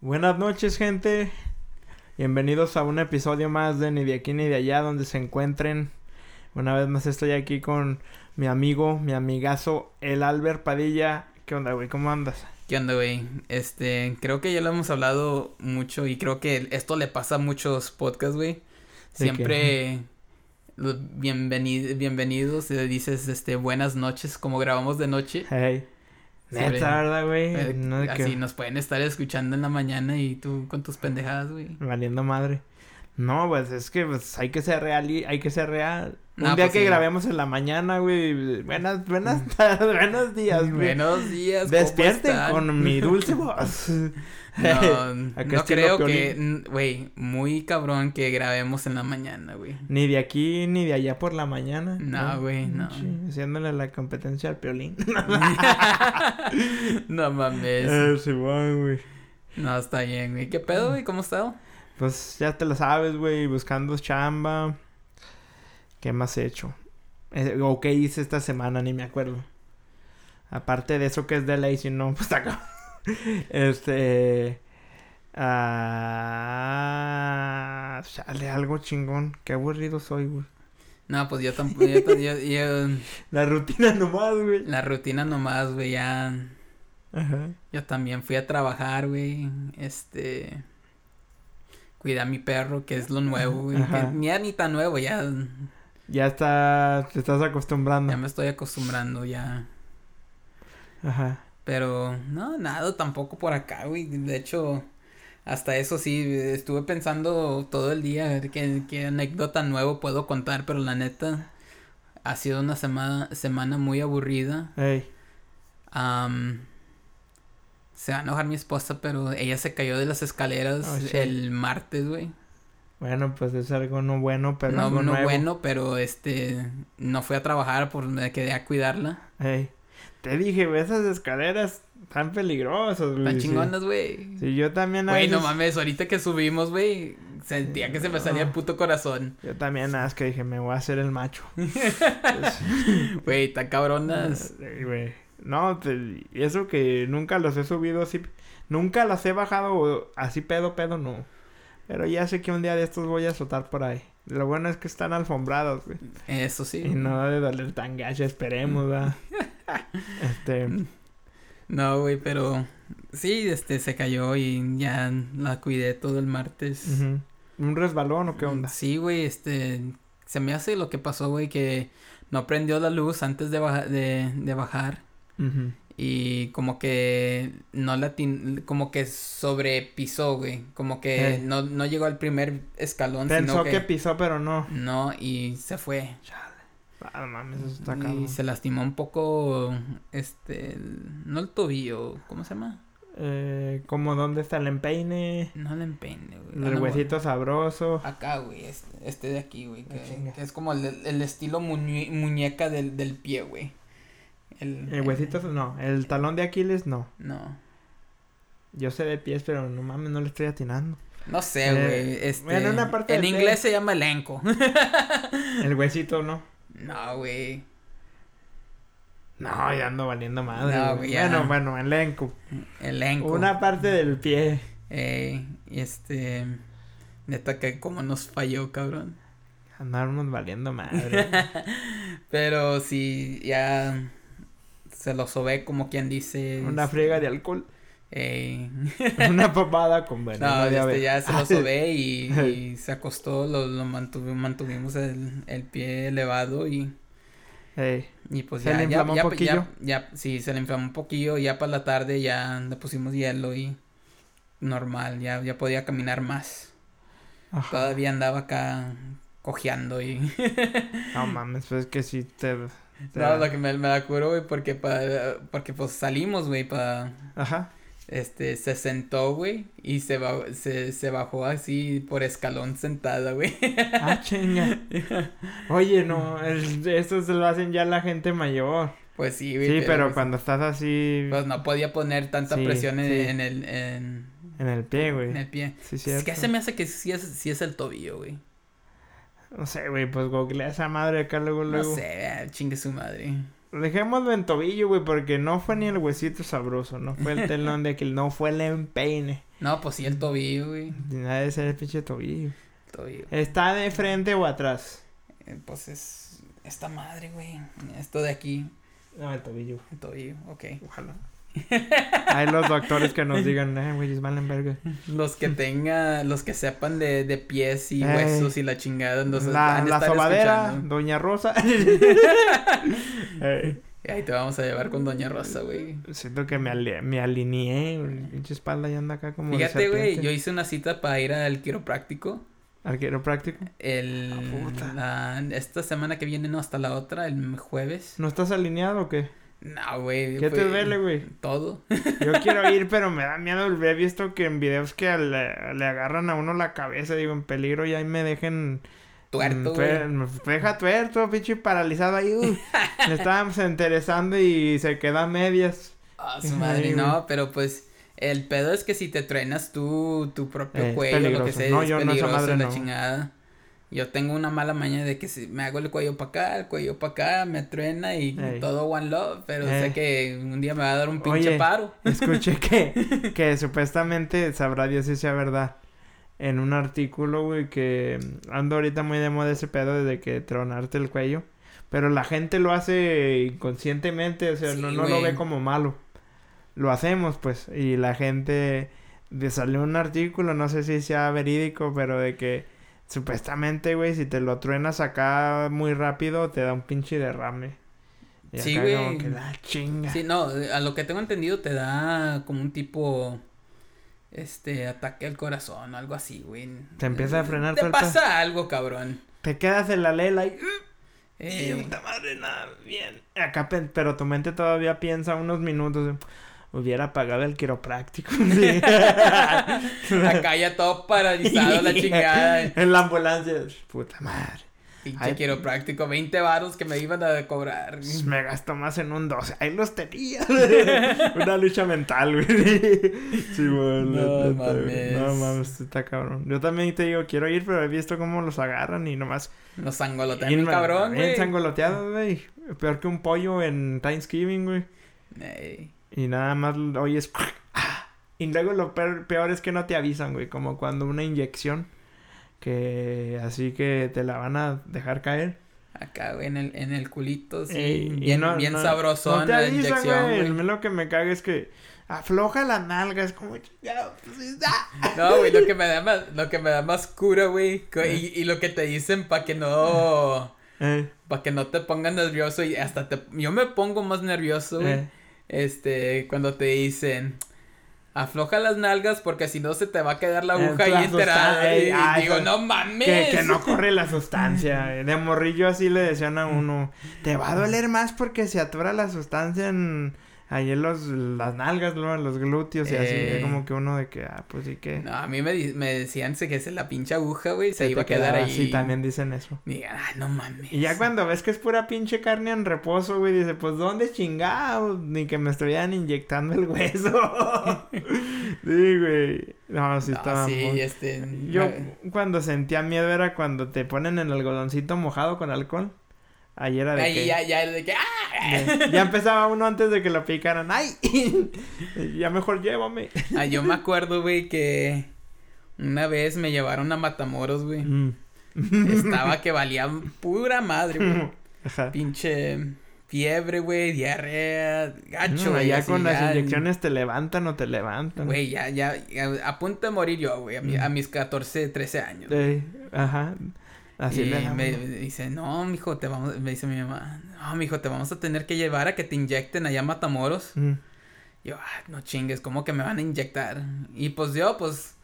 Buenas noches, gente. Bienvenidos a un episodio más de Ni de aquí ni de allá, donde se encuentren. Una vez más estoy aquí con mi amigo, mi amigazo, el Albert Padilla. ¿Qué onda, güey? ¿Cómo andas? ¿Qué onda, güey? Este, creo que ya lo hemos hablado mucho y creo que esto le pasa a muchos podcasts, güey. Siempre bienvenidos, bienvenidos, dices, este, buenas noches, como grabamos de noche. Hey. Neta, ¿verdad, güey? Eh, así nos pueden estar escuchando en la mañana y tú con tus pendejadas, güey. Valiendo madre. No, pues es que pues, hay que ser real y hay que ser real. Un día pues que grabemos en la mañana, güey. Buenas, buenas tardes, buenos días, güey. Buenos días, Despierten con mi dulce voz. No, no creo que, güey, muy cabrón que grabemos en la mañana, güey. Ni de aquí ni de allá por la mañana. No, güey, no. haciéndole la competencia al piolín. no mames. Eh, sí, güey. No, está bien, güey. ¿Qué pedo, güey? ¿Cómo está? Pues ya te lo sabes, güey, buscando chamba. ¿Qué más he hecho? Eh, ¿O qué hice esta semana? Ni me acuerdo. Aparte de eso que es de ley, si no, pues acá. este. Ah. Sale algo chingón. Qué aburrido soy, güey. No, pues yo tampoco. la rutina nomás, güey. La rutina nomás, güey, ya. Ajá. Yo también fui a trabajar, güey. Este. Cuidé a mi perro, que es lo nuevo, güey. Ni ni tan nuevo, ya. Ya está. Te estás acostumbrando. Ya me estoy acostumbrando, ya. Ajá. Pero no, nada, tampoco por acá, güey. De hecho, hasta eso sí, estuve pensando todo el día qué, qué anécdota nuevo puedo contar, pero la neta ha sido una semana, semana muy aburrida. Hey. se va a enojar mi esposa, pero ella se cayó de las escaleras oh, el martes, güey. Bueno, pues es algo no bueno, pero no, no bueno, pero este no fui a trabajar por me quedé a cuidarla. Hey. Te dije, esas escaleras tan peligrosas, güey. Tan chingonas, güey. Sí, yo también. Güey, no mames, ahorita que subimos, güey, sentía que se me salía el puto corazón. Yo también, nada, es que dije, me voy a hacer el macho. Güey, tan cabronas. Güey. No, te, eso que nunca los he subido así. Nunca las he bajado así pedo, pedo, no. Pero ya sé que un día de estos voy a soltar por ahí. Lo bueno es que están alfombrados, güey. Eso sí. Y no de doler tan gacha, esperemos, ¿verdad? este. No, güey, pero sí, este se cayó y ya la cuidé todo el martes. ¿Un resbalón o qué onda? Sí, güey, este. Se me hace lo que pasó, güey, que no prendió la luz antes de, de, de bajar. Y como que no la como que sobrepisó, güey. Como que no, no llegó al primer escalón. Pensó que, pisó, pero no. No, y se fue. Ah, mames, eso está Y se lastimó un poco, este, no el tobillo, ¿cómo se llama? Eh, como dónde está el empeine. No el empeine, güey. El huesito sabroso. Acá, güey, este, este de aquí, güey. Que, es como el, el estilo muñeca del, del pie, güey. El, el huesito, no. El talón de Aquiles, no. No. Yo sé de pies, pero no mames, no le estoy atinando. No sé, güey. Eh, este, una parte en inglés se llama elenco. el huesito, ¿no? No, güey. No, ya ando valiendo madre. No, güey. Bueno, bueno, elenco. Elenco. Una parte del pie. Eh, y este. Neta que como nos falló, cabrón. Andarnos valiendo madre. Pero si ya se lo sobé como quien dice. Una friega de alcohol. Una papada con veneno. No, este, ya se lo sobé y, se acostó, lo, lo mantuvimos el, el, pie elevado y... Y pues ¿Se ya, le ya, un poquillo? ya, sí, se le inflamó un poquillo, ya para la tarde ya le pusimos hielo y normal, ya, ya podía caminar más. Todavía andaba acá cojeando y... no mames, pues que sí te... No, lo que me, me da curo, güey, porque, pa, porque pues salimos, güey, para... Ajá este, se sentó, güey, y se, se, se bajó así por escalón sentada, güey. Ah, chinga. Oye, no, eso se lo hacen ya la gente mayor. Pues sí, güey. Sí, pero, pues cuando estás así... Pues no podía poner tanta presión en, el... En... en... el pie, güey. En el pie. Sí, sí. Es que se me hace que sí es, sí es el tobillo, güey. No sé, güey, pues googlea esa madre acá luego, luego. No sé, chingue su madre. Dejémoslo en tobillo, güey, porque no fue ni el huesito sabroso, no fue el telón de que no fue el empeine. No, pues sí el tobillo, güey. Nada de ser el pinche tobillo. Tobillo. ¿Está de frente o atrás? Eh, pues es esta madre, güey. Esto de aquí. No, el tobillo. El tobillo, ok. Ojalá. Hay los doctores que nos digan, eh, güey, verga. Los que tengan, los que sepan de, de pies y huesos y la chingada. Entonces, la, la sobadera, Doña Rosa. Ahí te vamos a llevar con Doña Rosa, güey. Siento que me, me alineé, pinche espalda ya anda acá como. Fíjate, güey, yo hice una cita para ir al quiropráctico. ¿Al quiropráctico? El. Ah, esta semana que viene, no, hasta la otra, el jueves. ¿No estás alineado o qué? No, güey. ¿Qué te duele, güey? Todo. Yo quiero ir, pero me da miedo. He visto que en videos que le, le agarran a uno la cabeza, digo, en peligro y ahí me dejen tuerto, Me deja tuerto, pinche paralizado ahí. Me estábamos interesando y se queda a medias. Ah, su madre, no, pero pues el pedo es que si te truenas tú, tu propio cuello, lo que sea, no, es yo peligroso no, madre, la chingada. Yo tengo una mala maña de que si me hago el cuello para acá, el cuello para acá, me truena y todo one love, pero sé que un día me va a dar un pinche paro. Escuché que, que supuestamente sabrá Dios si sea verdad en un artículo, güey, que ando ahorita muy de moda ese pedo de que tronarte el cuello. Pero la gente lo hace inconscientemente, o sea, no, no lo ve como malo. Lo hacemos, pues, y la gente... De salió un artículo, no sé si sea verídico, pero de que supuestamente, güey, si te lo truenas acá muy rápido, te da un pinche derrame. sí, güey. chinga. Sí, no, a lo que tengo entendido te da como un tipo este, ataque al corazón, algo así, güey. Te empieza a frenar Te pasa algo, cabrón. Te quedas en la lela y... Eh, puta madre, nada, bien. Acá, pero tu mente todavía piensa unos minutos. Hubiera pagado el quiropráctico. Acá ya todo paralizado la chingada. En la ambulancia. Puta madre. Pinche quiropráctico, 20 varos que me iban a cobrar. Me gasto más en un 12. Ahí los tenía. Una lucha mental, güey. Sí, güey. No mames. No mames, está cabrón. Yo también te digo, quiero ir, pero he visto cómo los agarran y nomás. Los sangolotean cabrón, güey. Bien sangoloteados, güey. Peor que un pollo en Thanksgiving, güey. Y nada más oyes. Y luego lo peor es que no te avisan, güey. Como cuando una inyección que así que te la van a dejar caer. Acá, güey, en el, en el culito, sí, bien, bien sabroso no la inyección, güey. Lo que me caga es que afloja la nalga, es como pues, No, güey, lo que me da más, lo que me da más cura, güey, y, y, lo que te dicen para que no, eh. para que no te pongas nervioso y hasta te, yo me pongo más nervioso, güey, eh. Este, cuando te dicen, afloja las nalgas porque si no se te va a quedar la aguja ahí enterada. Y, digo, no mames. Que, no corre la sustancia. De morrillo así le decían a uno, te va a doler más porque se atora la sustancia en ahí en los, las nalgas, ¿no? los glúteos y así. Es como que uno de que, ah, pues sí que. No, a mí me, me decían que es la pinche aguja, güey, se, iba a quedar ahí. Sí, también dicen eso. Y, ah, no mames. Y ya cuando ves que es pura pinche carne en reposo, güey, dice, pues ¿dónde chingados? Ni que me estuvieran inyectando el hueso. sí, güey. No, sí estaba. Sí, este. Yo cuando sentía miedo era cuando te ponen el algodoncito mojado con alcohol. Ahí era de Ahí que... ya, ya de que... ¡ah! Ya, empezaba uno antes de que lo picaran. ¡Ay! ya mejor llévame. ah, yo me acuerdo, güey, que... Una vez me llevaron a Matamoros, güey. Mm. Estaba que valía pura madre, güey. Ajá. Pinche fiebre, güey, diarrea, gacho. No, allá con las inyecciones te levantan o te levantan. Güey, ya, ya, a punto de morir yo, güey, a, a, mm. mis 14, 13 años. Sí, ajá. Así y me, dice, no, mijo, te vamos, me dice mi mamá, no, mijo, te vamos a tener que llevar a que te inyecten allá a Matamoros. Mm. Yo, ah, no chingues, ¿cómo que me van a inyectar? Y pues yo, pues,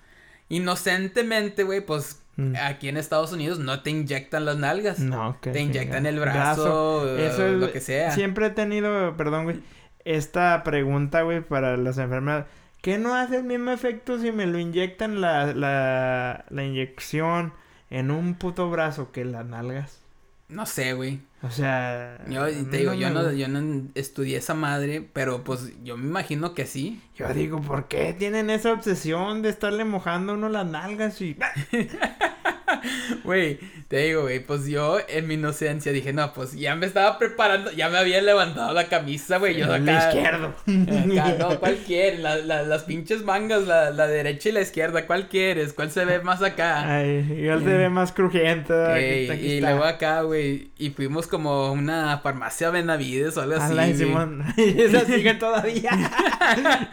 inocentemente, güey, pues mm. aquí en Estados Unidos no te inyectan las nalgas. No, que Te inyectan el brazo, Eso es, lo que sea. Siempre he tenido, perdón, güey, esta pregunta, güey, para las enfermedades. ¿Qué no hace el mismo efecto si me lo inyectan la, la, la inyección? En un puto brazo que las nalgas. No sé, güey. O sea. Yo te digo, yo, no, yo no estudié esa madre, pero pues yo me imagino que sí. Yo digo, ¿por qué tienen esa obsesión de estarle mojando uno las nalgas y. Güey, te digo, güey, pues yo en mi inocencia dije, no, pues ya me estaba preparando, ya me había levantado la camisa, güey. Yo acá. La izquierdo. no, ¿cuál quieres? las pinches mangas, la, la, derecha y la izquierda, ¿cuál quieres? ¿Cuál se ve más acá? Ay, igual se ve más crujiente. y luego acá, güey, y fuimos como una farmacia Benavides o algo así. Simón. y esa sigue todavía.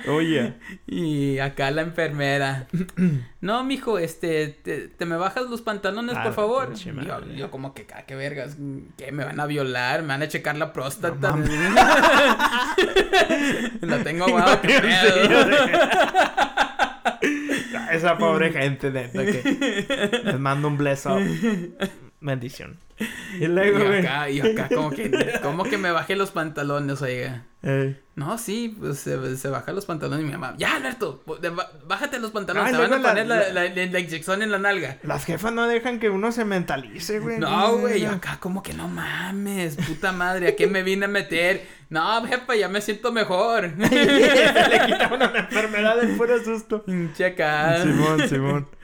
Oye. Y acá la enfermera. no, mijo, este, te, me bajas los pantalones, por ah, favor. Yo, como que, ah, qué vergas, ¿qué? ¿Me van a violar? ¿Me van a checar la próstata? No, la tengo aguada, Esa pobre gente, neta, que les mando un bless up. Bendición. Y luego, y acá, y acá, como que, como que me bajé los pantalones, oiga. No, sí, pues se, se baja los pantalones y mi mamá, ya, Alberto, bájate los pantalones, te van a poner la, la, la, inyección en la nalga. Las jefas no dejan que uno se mentalice, güey. No, güey, yo acá como que no mames, puta madre, ¿a qué me vine a meter? No, jefa, ya me siento mejor. Le quita una enfermedad de puro susto. Checa. Simón, Simón.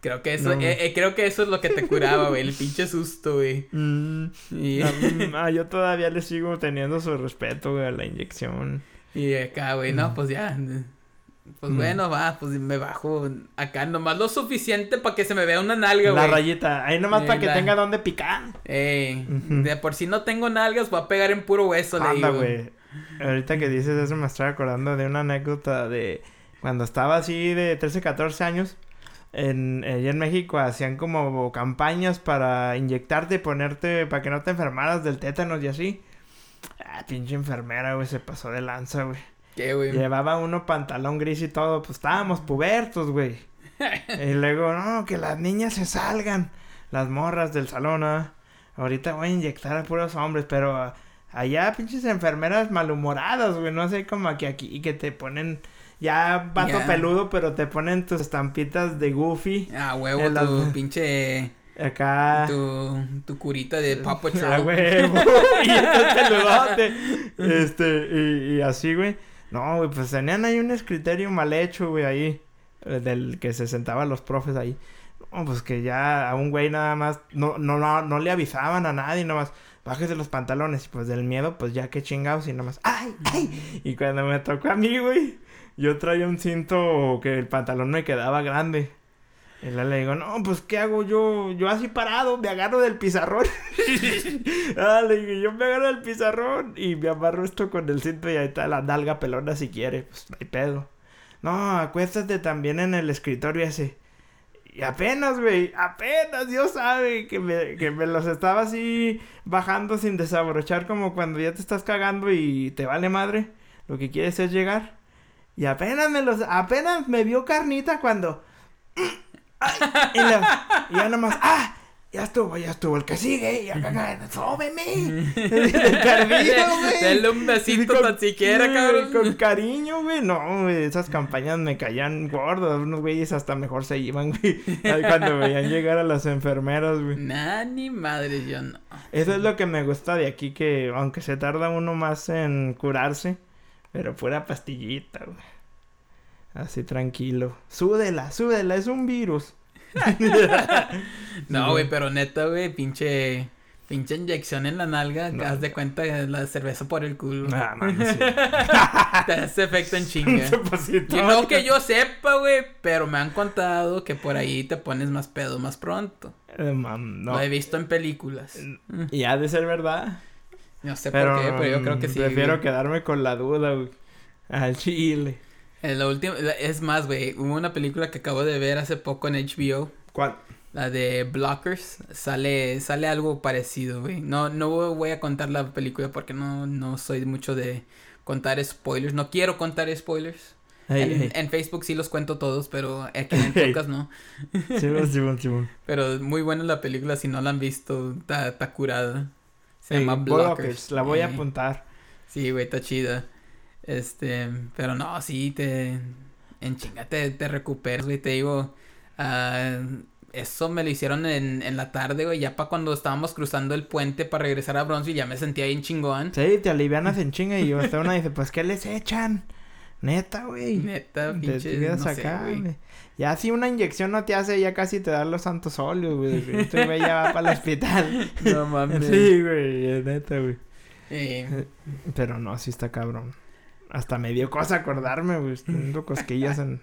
Creo que eso, eh, eh, creo que eso es lo que te curaba, güey, el pinche susto, güey. Mm, ah, yo todavía le sigo teniendo su respeto, güey, a la inyección. Y acá, güey, no, mm. pues ya. Pues mm. bueno, va, pues me bajo acá nomás lo suficiente para que se me vea una nalga, güey. La rayita, ahí nomás para que tenga donde picar. Eh, de por si no tengo nalgas, voy a pegar en puro hueso, le digo. güey. Ahorita que dices eso me estoy acordando de una anécdota de cuando estaba así de 13, 14 años en, allá en México hacían como campañas para inyectarte y ponerte para que no te enfermaras del tétanos y así. Ah, pinche enfermera, güey, se pasó de lanza, güey. ¿Qué, güey? Llevaba uno pantalón gris y todo, pues estábamos pubertos, güey. y luego, no, que las niñas se salgan, las morras del salón, ¿no? Ahorita voy a inyectar a puros hombres, pero allá pinches enfermeras malhumoradas, güey, no sé como aquí, aquí, que te ponen ya vato peludo, pero te ponen tus estampitas de Goofy. Ah, huevo, tu pinche... Acá. Tu, tu curita de Paw Patrol. Ah, huevo. y este peludote. Este, y, y así, güey. No, güey, pues tenían ahí un escritorio mal hecho, güey, ahí. Eh, del que se sentaban los profes ahí. No, pues que ya a un güey nada más. No, no, no, no le avisaban a nadie, nada más. Bájese los pantalones. Y pues del miedo, pues ya que chingados y nada más. ¡Ay! ¡Ay! Y cuando me tocó a mí, güey yo traía un cinto que el pantalón me quedaba grande. Y le digo, no, pues, ¿qué hago yo? Yo así parado, me agarro del pizarrón. ah, le digo, yo me agarro del pizarrón y me amarro esto con el cinto y ahí está la nalga pelona si quiere. Pues, no hay pedo. No, acuéstate también en el escritorio ese. Y apenas, güey, apenas, Dios sabe que me, que me los estaba así bajando sin desabrochar como cuando ya te estás cagando y te vale madre. Lo que quieres es llegar. Y apenas me los, apenas me vio carnita cuando. y, ya nomás, ¡ah! Ya estuvo, ya estuvo el que sigue. Y acá, ¡sóbeme! Perdido, güey. Dale un besito tan siquiera, cabrón. Con cariño, güey. No, güey. Esas campañas me caían gordos. Unos güeyes hasta mejor se iban, güey. Cuando veían llegar a las enfermeras, güey. Nah, ni madre, yo no. Eso es lo que me gusta de aquí, que aunque se tarda uno más en curarse pero fuera pastillita, güey. Así tranquilo. Súdela, súdela, es un virus. no, güey, pero neta, güey, pinche. Pinche inyección en la nalga, haz de cuenta la cerveza por el culo. Ah, Te hace efecto en chinga. no que yo sepa, güey, pero me han contado que por ahí te pones más pedo más pronto. Eh, no. Lo he visto en películas. Y ha de ser verdad. No sé por qué, pero yo creo que sí. Prefiero quedarme con la duda, güey. Al chile. En la última, es más, güey, hubo una película que acabo de ver hace poco en HBO. ¿Cuál? La de Blockers. Sale, sale algo parecido, güey. No, no voy a contar la película porque no, no soy mucho de contar spoilers. No quiero contar spoilers. en, Facebook sí los cuento todos, pero aquí en podcast no. sí, sí, sí, Pero muy buena la película, si no la han visto, está curada. Se llama Blockers. La voy a apuntar. Sí, güey, está chida. Este, pero no, sí, te. En chinga te, te recuperas, güey. Te digo. Uh, eso me lo hicieron en, en la tarde, güey. Ya para cuando estábamos cruzando el puente para regresar a Bronzeville, ya me sentía bien chingón. Sí, te alivianas en chinga y hasta una dice, pues, ¿qué les echan? Neta, güey. Neta, pinche. no acá, güey. Ya si una inyección no te hace, ya casi te dan los santos óleos, güey. Este güey ya va para el hospital. No mames. Sí, güey, neta, güey. Eh. Pero no, sí está cabrón. Hasta me dio cosa acordarme, güey. Tengo cosquillas en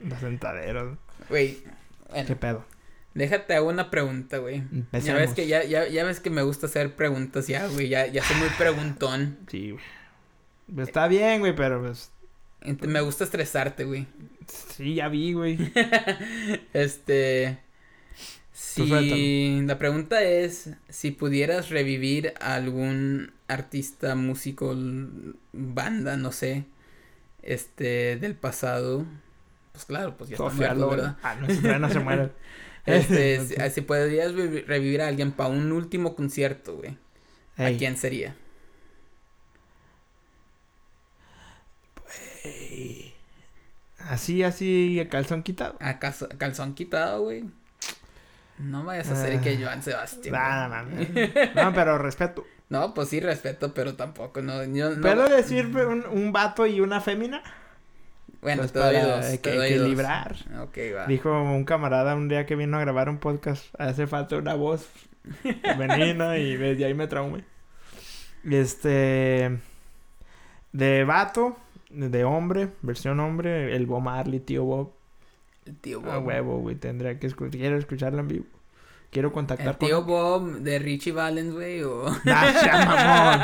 los sentaderos. Güey. ¿Qué pedo? Déjate hago una pregunta, güey. Ya ves que ya, ya, ya ves que me gusta hacer preguntas ya, güey. Ya, ya soy muy preguntón. Sí, güey. Está bien, güey, pero pues. Me gusta estresarte, güey. Sí, ya vi, güey. este. Si la pregunta es si pudieras revivir a algún artista, músico, banda, no sé, este, del pasado, pues claro, pues ya está muerto, ¿verdad? Ah, no, no se muere. este, si, podrías revivir a alguien para un último concierto, güey, ¿a quién sería? Así, así, a calzón quitado. A calzón quitado, güey. No vayas a hacer que ah. Joan Sebastián. No, no, pero respeto. No, pues sí, respeto, pero tampoco, no. Yo, no... ¿Puedo decir un, un vato y una fémina? Bueno, pues te doy dos. Que, te doy equilibrar. Ok, va. Dijo un camarada un día que vino a grabar un podcast, hace falta una voz femenina y desde ahí me traumé. Este... De vato, de hombre, versión hombre, el Bob Marley, tío Bob. El tío Bob. A huevo, güey, tendría que escuchar, quiero escucharlo en vivo. Quiero contactar el tío Bob de Richie Valens, güey, o... mamón.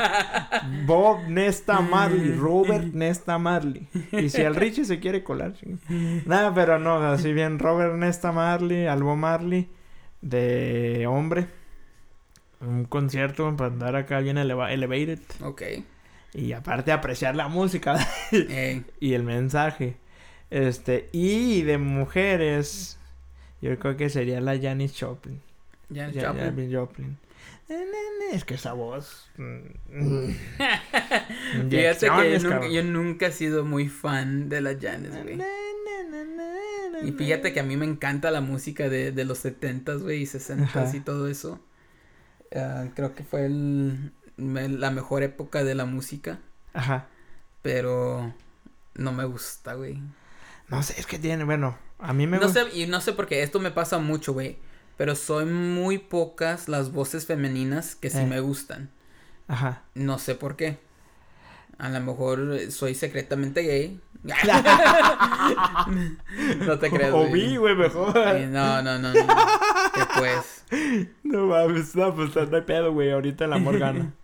Bob Nesta Marley, Robert Nesta Marley. Y si el Richie se quiere colar, Nada, pero no, así bien, Robert Nesta Marley, Albo Marley, de hombre. Un concierto para andar acá bien elevated. Ok. Y aparte apreciar la música y el mensaje. Este, y de mujeres, yo creo que sería la Janis Joplin. Janis Joplin. Joplin. Es que esa voz. Mm, Fíjate que yo nunca, he sido muy fan de la Janis, güey. Y fíjate que a mí me encanta la música de, de los 70s, güey, y 60s y todo eso. Ah, creo que fue el, la mejor época de la música. Ajá. Pero no me gusta, güey. No sé, es que tiene, bueno, a mí me No sé, y no sé porque esto me pasa mucho, güey. Pero son muy pocas las voces femeninas que sí eh. me gustan. Ajá. No sé por qué. A lo mejor soy secretamente gay. no te creas. O vi, güey, mejor. No, no, no, no. pues. No mames, no, pues no hay pedo, güey. Ahorita la Morgana.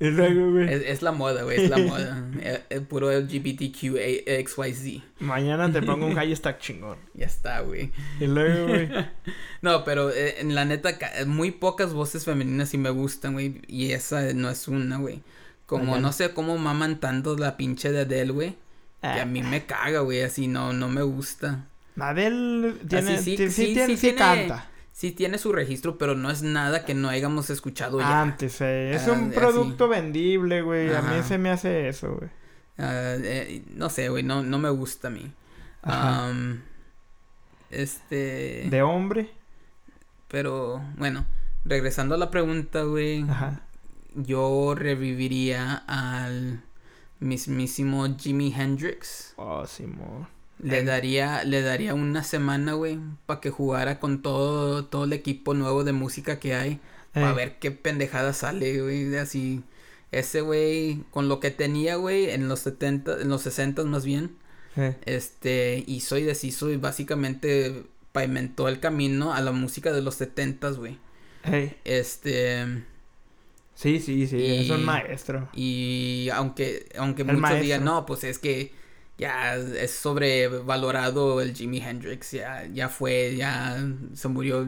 Es, es, la moda, güey, es la moda. el, puro LGBTQXYZ. Mañana te pongo un hashtag chingón. Ya está, güey. Y luego, güey. no, pero eh, en la neta, muy pocas voces femeninas sí me gustan, güey. Y esa no es una, güey. Como no sé cómo maman tanto la pinche de Adele, güey. Que a mí me caga, güey. Así no, no me gusta. Adele tiene, sí, sí, sí, sí, canta sí tiene su registro, pero no es nada que no hayamos escuchado ya. Antes, eh. Es un ah, producto vendible, güey. A mí se me hace eso, güey. Ah, eh, no sé, güey. No, no me gusta a mí. este... ¿De hombre? Pero, bueno. Regresando a la pregunta, güey. Ajá. Yo reviviría al mismísimo Jimi Hendrix. Oh, Simón. Le daría, le daría una semana, güey, para que jugara con todo, todo el equipo nuevo de música que hay. Para ver qué pendejada sale, güey. Así. Ese güey, con lo que tenía, güey, en los 70, en los 60 más bien. Este, hizo y deshizo y básicamente pavimentó el camino a la música de los 70, güey. Este. Sí, sí, sí, es un maestro. Y aunque, aunque muchos digan, no, pues es que ya es sobrevalorado el Jimi Hendrix, ya, ya fue, ya se murió.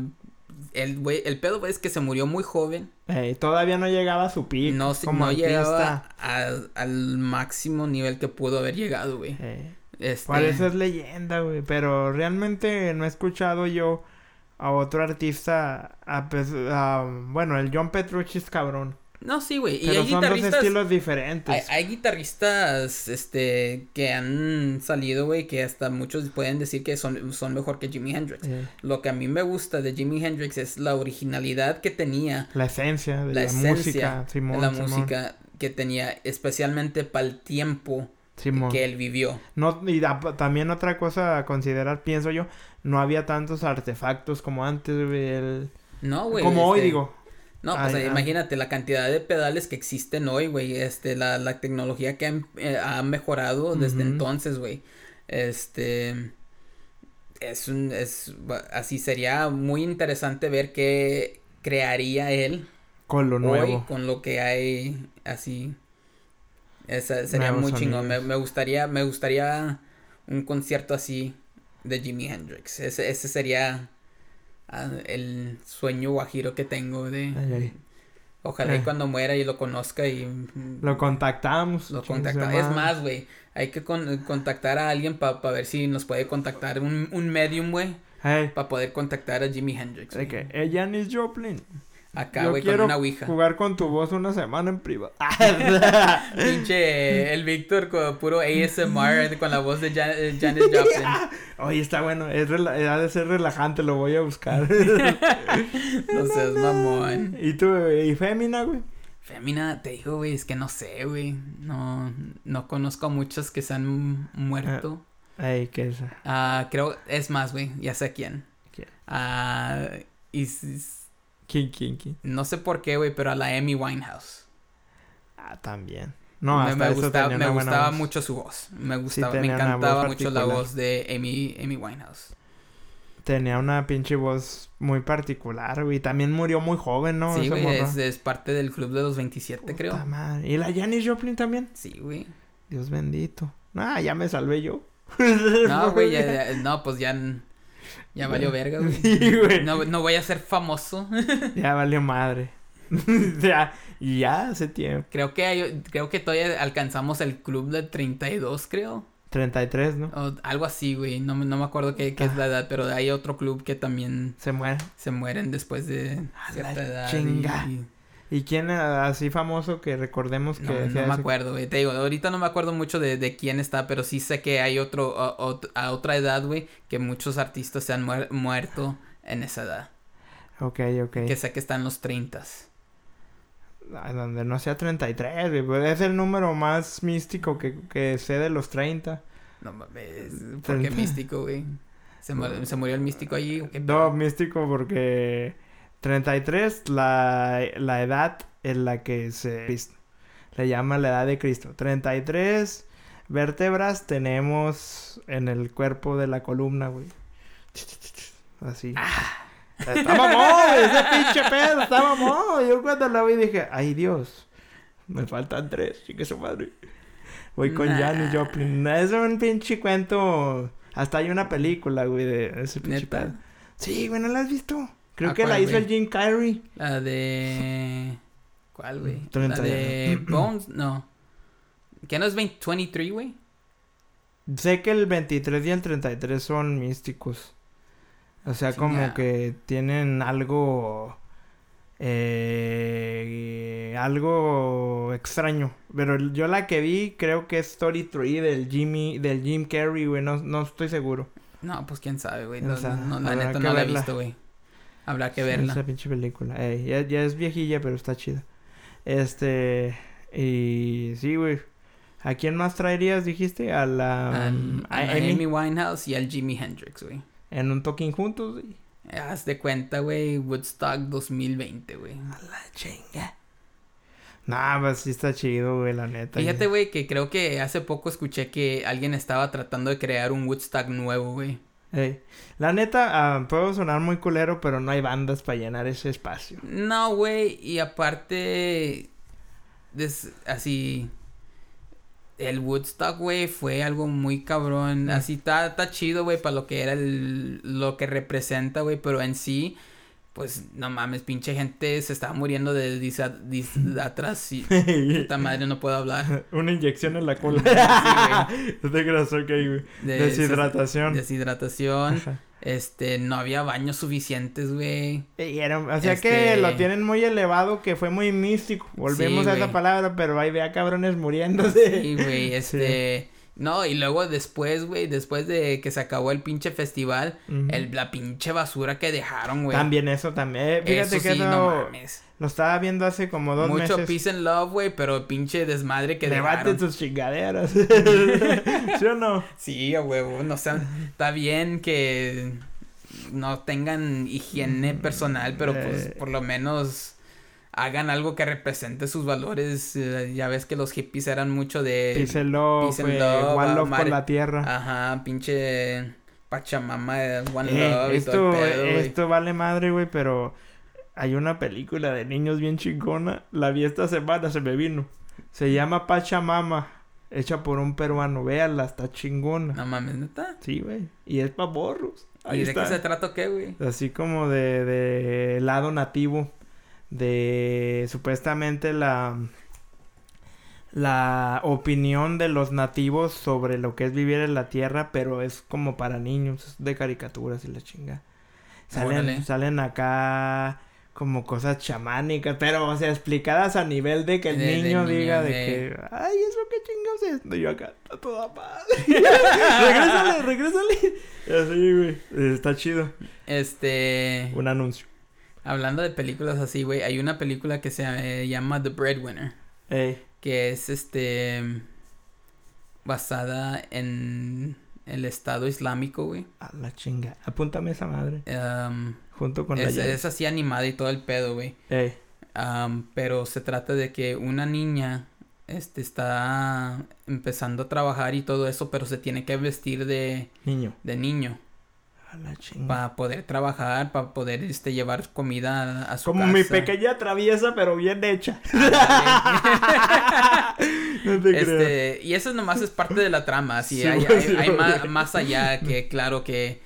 El, wey, el pedo es que se murió muy joven. todavía no llegaba a su pico. No, no llegaba al máximo nivel que pudo haber llegado, güey. Este... Parece es leyenda, güey. Pero realmente no he escuchado yo a otro artista. A, bueno, el John Petrucci es cabrón. No, sí, güey. Y hay son guitarristas. Dos estilos diferentes. Hay, guitarristas, este, que han salido, güey, que hasta muchos pueden decir que son, son mejor que Jimi Hendrix. Lo que a mí me gusta de Jimi Hendrix es la originalidad que tenía. La esencia de la, música. la música que tenía, especialmente para el tiempo que él vivió. No, y también otra cosa a considerar, pienso yo, no había tantos artefactos como antes, güey. No, güey. Como hoy este, digo. No, pues imagínate la cantidad de pedales que existen hoy, güey. Este, la, la tecnología que eh, ha mejorado desde entonces, güey. Este. Es un. Es, así sería muy interesante ver qué crearía él. Con lo nuevo. con lo que hay así. Esa sería muy chingón. Me, me, gustaría, me gustaría un concierto así de Jimi Hendrix. Ese, ese sería el sueño guajiro que tengo de... Ojalá y eh. cuando muera y lo conozca y... Lo contactamos. Lo contactamos. Es más, güey. Hay que contactar a alguien para ver si nos puede contactar un, un medium, güey. Para poder contactar a Jimi Hendrix. De que, Janis Joplin. Acá, güey, con una ouija. Jugar con tu voz una semana en privado. Pinche el Víctor con puro ASMR con la voz de Jan eh, Janis Joplin. Oye, está bueno, es ha de ser relajante, lo voy a buscar. no seas mamón. ¿Y tú, y Fémina, güey? Fémina, te digo, güey, es que no sé, güey. No, no conozco a muchos que se han muerto. Ay, ¿qué es? Ah, creo, es más, güey, ya sé quién. ¿Quién? Ah, y ¿Quién, quién, quién? No sé por qué, güey, pero a la Amy Winehouse. Ah, también. No, me, me, gustaba, mucho su voz. Me gustaba, me encantaba mucho la voz de Amy, Amy Winehouse. Tenía una pinche voz muy particular, güey. También murió muy joven, ¿no? Sí, güey, es, parte del club de los 27, creo. Madre. ¿Y la Janis Joplin también? Sí, güey. Dios bendito. Ah, ya me salvé yo. no, güey, no, pues ya ya valió verga, güey. No, no voy a ser famoso. ya valió madre. ya, ya hace tiempo. Creo que hay, creo que todavía alcanzamos el club de 32, creo. 33, ¿no? O algo así, güey. No, no me acuerdo qué, qué es la edad, pero hay otro club que también... Se mueren. Se mueren después de cierta edad. Chinga. ¿Y quién así famoso que recordemos que... No, me acuerdo, güey. Te digo, ahorita no me acuerdo mucho de, de quién está, pero sí sé que hay otro, a, otra edad, güey, que muchos artistas se han muerto en esa edad. Ok, ok. Que sé que está en los 30. Donde no sea 33, güey. Puede ser el número más místico que, que sé de los 30. No mames. ¿Por qué místico, güey? ¿Se, ¿Se, murió el místico allí? No, místico porque 33, la, la edad en la que se le llama la edad de Cristo. 33 vértebras tenemos en el cuerpo de la columna, güey. Así. Ah. Está mamón, ese pinche pedo, está mamón. Yo cuando la vi dije, ay Dios, me faltan tres, chique su madre. Voy con Janis Joplin. Es un pinche cuento. Hasta hay una película, güey, de ese pinche pedo. Sí, güey, ¿no la has visto? Creo que la hizo el Jim Carrey. La de. ¿Cuál, güey? La de Bones, no. ¿Qué no es 23, güey? Sé que el 23 y el 33 son místicos. O sea, como que tienen algo. Eh, algo extraño. Pero yo la que vi creo que es Story 3 del Jimmy, del Jim Carrey, güey. No, no estoy seguro. No, pues quién sabe, güey. No, la neta no la he visto, güey. Habrá que verla. Esa pinche película. ya, ya, es viejilla, pero está chida. Este. Y. Sí, güey. ¿A quién más traerías, dijiste? A la. a, Amy? Winehouse y al Jimi Hendrix, güey. En un toquín juntos, güey. Haz de cuenta, güey. Woodstock 2020, güey. A la chinga. Nah, pues sí está chido, güey, la neta. Fíjate, güey, que creo que hace poco escuché que alguien estaba tratando de crear un Woodstock nuevo, güey. La neta, uh, puedo sonar muy culero, pero no hay bandas para llenar ese espacio. No, güey, y aparte, así, el Woodstock, güey, fue algo muy cabrón. Así está, está chido, güey, para lo que era el, lo que representa, güey, pero en sí, pues no mames, pinche gente se estaba muriendo de dis, atrás y puta madre no puedo hablar. Una inyección en la cola. sí, güey. güey. deshidratación. Deshidratación. Este, no había baños suficientes, güey. o sea que lo este tienen muy elevado, que fue muy místico. Volvemos a esa palabra, pero ahí vea cabrones muriéndose. Sí, güey, este... No, y luego después, güey, después de que se acabó el pinche festival, el, la pinche basura que dejaron, güey. También eso también. Eh, fíjate que sí, no mames. Lo estaba viendo hace como dos meses. Mucho peace and love, güey, pero pinche desmadre que Debate sus chingaderas. ¿Sí o no? Sí, güey, no sé, está bien que no tengan higiene personal, pero pues eh. por lo menos hagan algo que represente sus valores. Eh, ya ves que los hippies eran mucho de... Peace and love, peace one love por la tierra. Ajá, pinche Pachamama, one eh, love esto, y todo el pedo, Esto vale madre, güey, pero hay una película de niños bien chingona. La vi esta semana, se me vino. Se llama Pachamama. Hecha por un peruano. Véala, está chingona. No mames, ¿neta? Sí, güey. Y es pa' borros. ¿Y de qué se trata qué, güey? Así como de, de lado nativo de supuestamente la la opinión de los nativos sobre lo que es vivir en la tierra, pero es como para niños, de caricaturas y la chinga. Salen, salen acá como cosas chamánicas, pero o sea, explicadas a nivel de que el niño, diga de, que, ay, eso qué chingados es. Yo acá, está toda paz. regrésale, regrésale. Así, güey. Está chido. Este. Un anuncio. Hablando de películas así, güey, hay una película que se llama The Breadwinner. Que es este. basada en el Estado Islámico, güey. A la chinga. Apúntame esa madre. Junto con es, la Es así animada y todo el pedo, güey. pero se trata de que una niña este está empezando a trabajar y todo eso, pero se tiene que vestir de niño. De niño. Para poder trabajar, para poder este, llevar comida a, su Como mi pequeña traviesa, pero bien hecha. no te este, Y eso nomás es parte de la trama. Así hay, más, allá que, claro, que,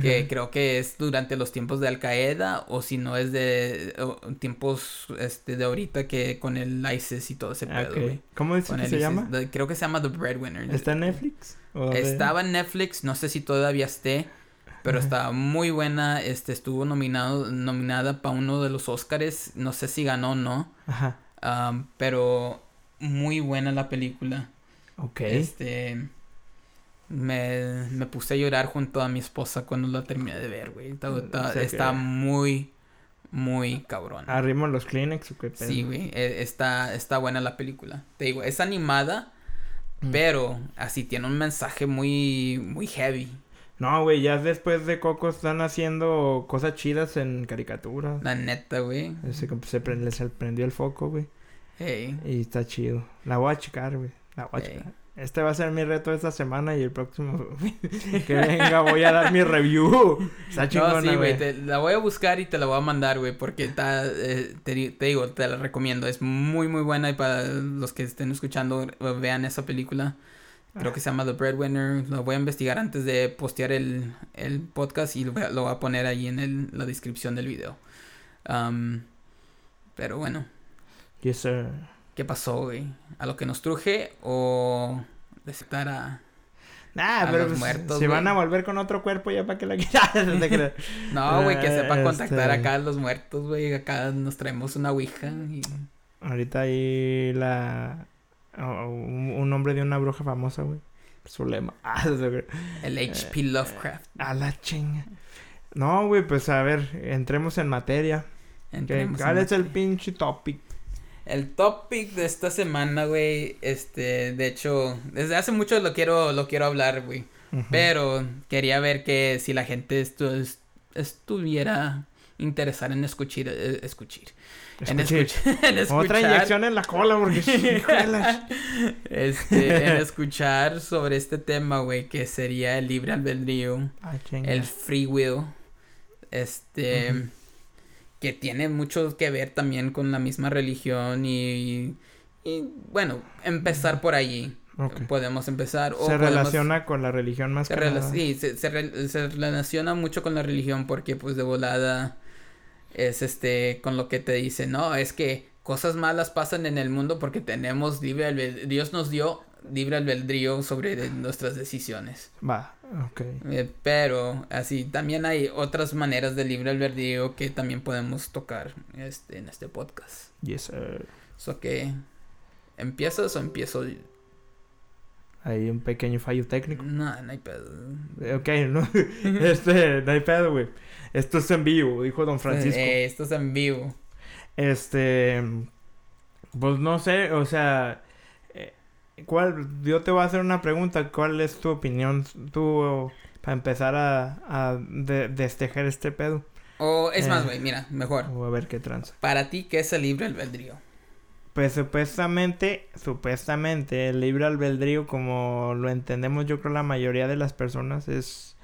que creo que es durante los tiempos de Al Qaeda o si no es de tiempos este, de ahorita que con el ISIS y todo ese pedo, ¿Cómo que se llama? creo que se llama The Breadwinner. ¿Está en Netflix? Estaba en Netflix, no sé si todavía esté. Pero está muy buena. Este estuvo nominado, nominada para uno de los Oscars. No sé si ganó o no. Ajá. pero muy buena la película. Ok. Este. Me, me, puse a llorar junto a mi esposa cuando la terminé de ver, güey. Está, muy, muy cabrón. ¿Arrimos los Kleenex o qué pedo? Sí, güey. E, está, está buena la película. Te digo, es animada, mm. pero así tiene un mensaje muy, muy heavy. No, güey, ya después de Coco están haciendo cosas chidas en caricatura. La neta, güey. Se, se les prendió el foco, güey. Hey. Y está chido. La voy a checar, güey. La voy a checar. Este va a ser mi reto esta semana y el próximo que venga voy a dar mi review. Está chingona, no, sí, güey. La voy a buscar y te la voy a mandar, güey, porque está, eh, te, digo, te la recomiendo. Es muy, muy buena y para los que estén escuchando, vean esa película. Creo que se llama The Breadwinner. Lo voy a investigar antes de postear el, el podcast y lo voy, a, lo voy, a, poner ahí en el, la descripción del video. Um, pero bueno. Yes, sir. ¿Qué pasó, güey? ¿A lo que nos truje o deceptar a... Nah, pero pues, muertos, se van a volver con otro cuerpo ya para que la quieran. no, güey, que sepa contactar este acá a los muertos, güey. Acá nos traemos una ouija y... Ahorita ahí la un, nombre de una bruja famosa, güey. Su lema. Ah, el H.P. Lovecraft. A la chinga. No, güey, pues a ver, entremos en materia. ¿Cuál es el pinche topic? El topic de esta semana, güey, este, de hecho, desde hace mucho lo quiero, lo quiero hablar, güey. Pero quería ver que si la gente estuviera interesada en escuchar, eh, escuchar, en, escuchar. Otra inyección en la cola, porque este, en escuchar sobre este tema, güey, que sería el libre albedrío, ah, el free will, este, que tiene mucho que ver también con la misma religión y, y bueno, empezar por allí. Podemos empezar. se relaciona con la religión más que Sí, se, se relaciona mucho con la religión porque pues de volada es este con lo que te dice, no, es que cosas malas pasan en el mundo porque tenemos libre albedrío, Dios nos dio libre albedrío sobre nuestras decisiones. Va, ok. Eh, pero así también hay otras maneras de libre albedrío que también podemos tocar este, en este podcast. Yes, sir. So que, ¿empiezas o empiezo Hay un pequeño fallo técnico. No, no hay pedo. Ok, no. este, no hay pedo, güey. Esto es en vivo, dijo don Francisco. Eh, esto es en vivo. Este. Pues no sé, o sea. Eh, ¿Cuál? Yo te voy a hacer una pregunta. ¿Cuál es tu opinión? Tú, para empezar a, a destejer este pedo. O es más, eh, güey, mira, mejor. O a ver qué tranza. Para ti, ¿qué es el libre albedrío? Pues supuestamente, supuestamente, el libre albedrío, como lo entendemos yo creo la mayoría de las personas, es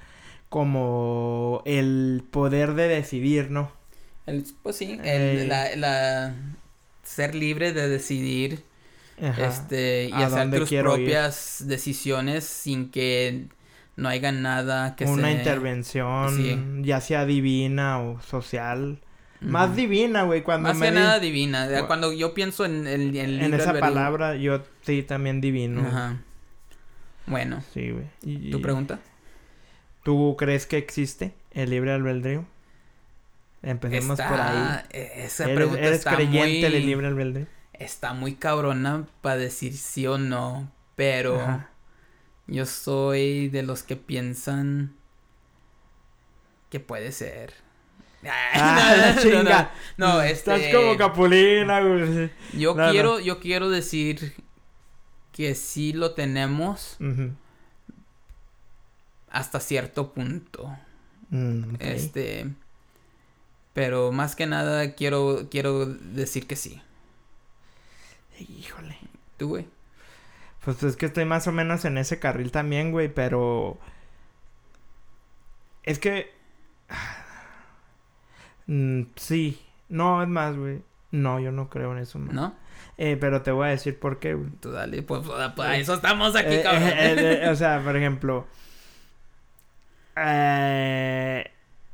como el poder de decidir, ¿no? El, pues sí, el, eh, la, la, ser libre de decidir este y hacer tus propias decisiones sin que no haya nada que una intervención ya sea divina o social más divina, güey, cuando Más que nada divina. Cuando yo pienso en el, En esa palabra, yo sí también divino. Ajá. Bueno. Sí, güey. ¿Tu pregunta? ¿Tú crees que existe el libre albedrío? Empecemos por ahí. Esa pregunta ¿Eres, está creyente del libre albedrío? Está muy cabrona para decir sí o no, pero yo soy de los que piensan que puede ser. Ah, chinga. No, Estás este, como capulina, güey. Yo quiero, yo quiero decir que sí lo tenemos hasta cierto punto. Mm, este, pero más que nada quiero, quiero decir que sí. Híjole. ¿Tú, güey? Pues es que estoy más o menos en ese carril también, güey, pero... Es que... Mm, sí. No, es más, güey. No, yo no creo en eso, ¿no? Eh, pero te voy a decir por qué, güey. Tú dale, pues, pues, pues eso estamos aquí, eh, cabrón. Eh, o sea, por ejemplo...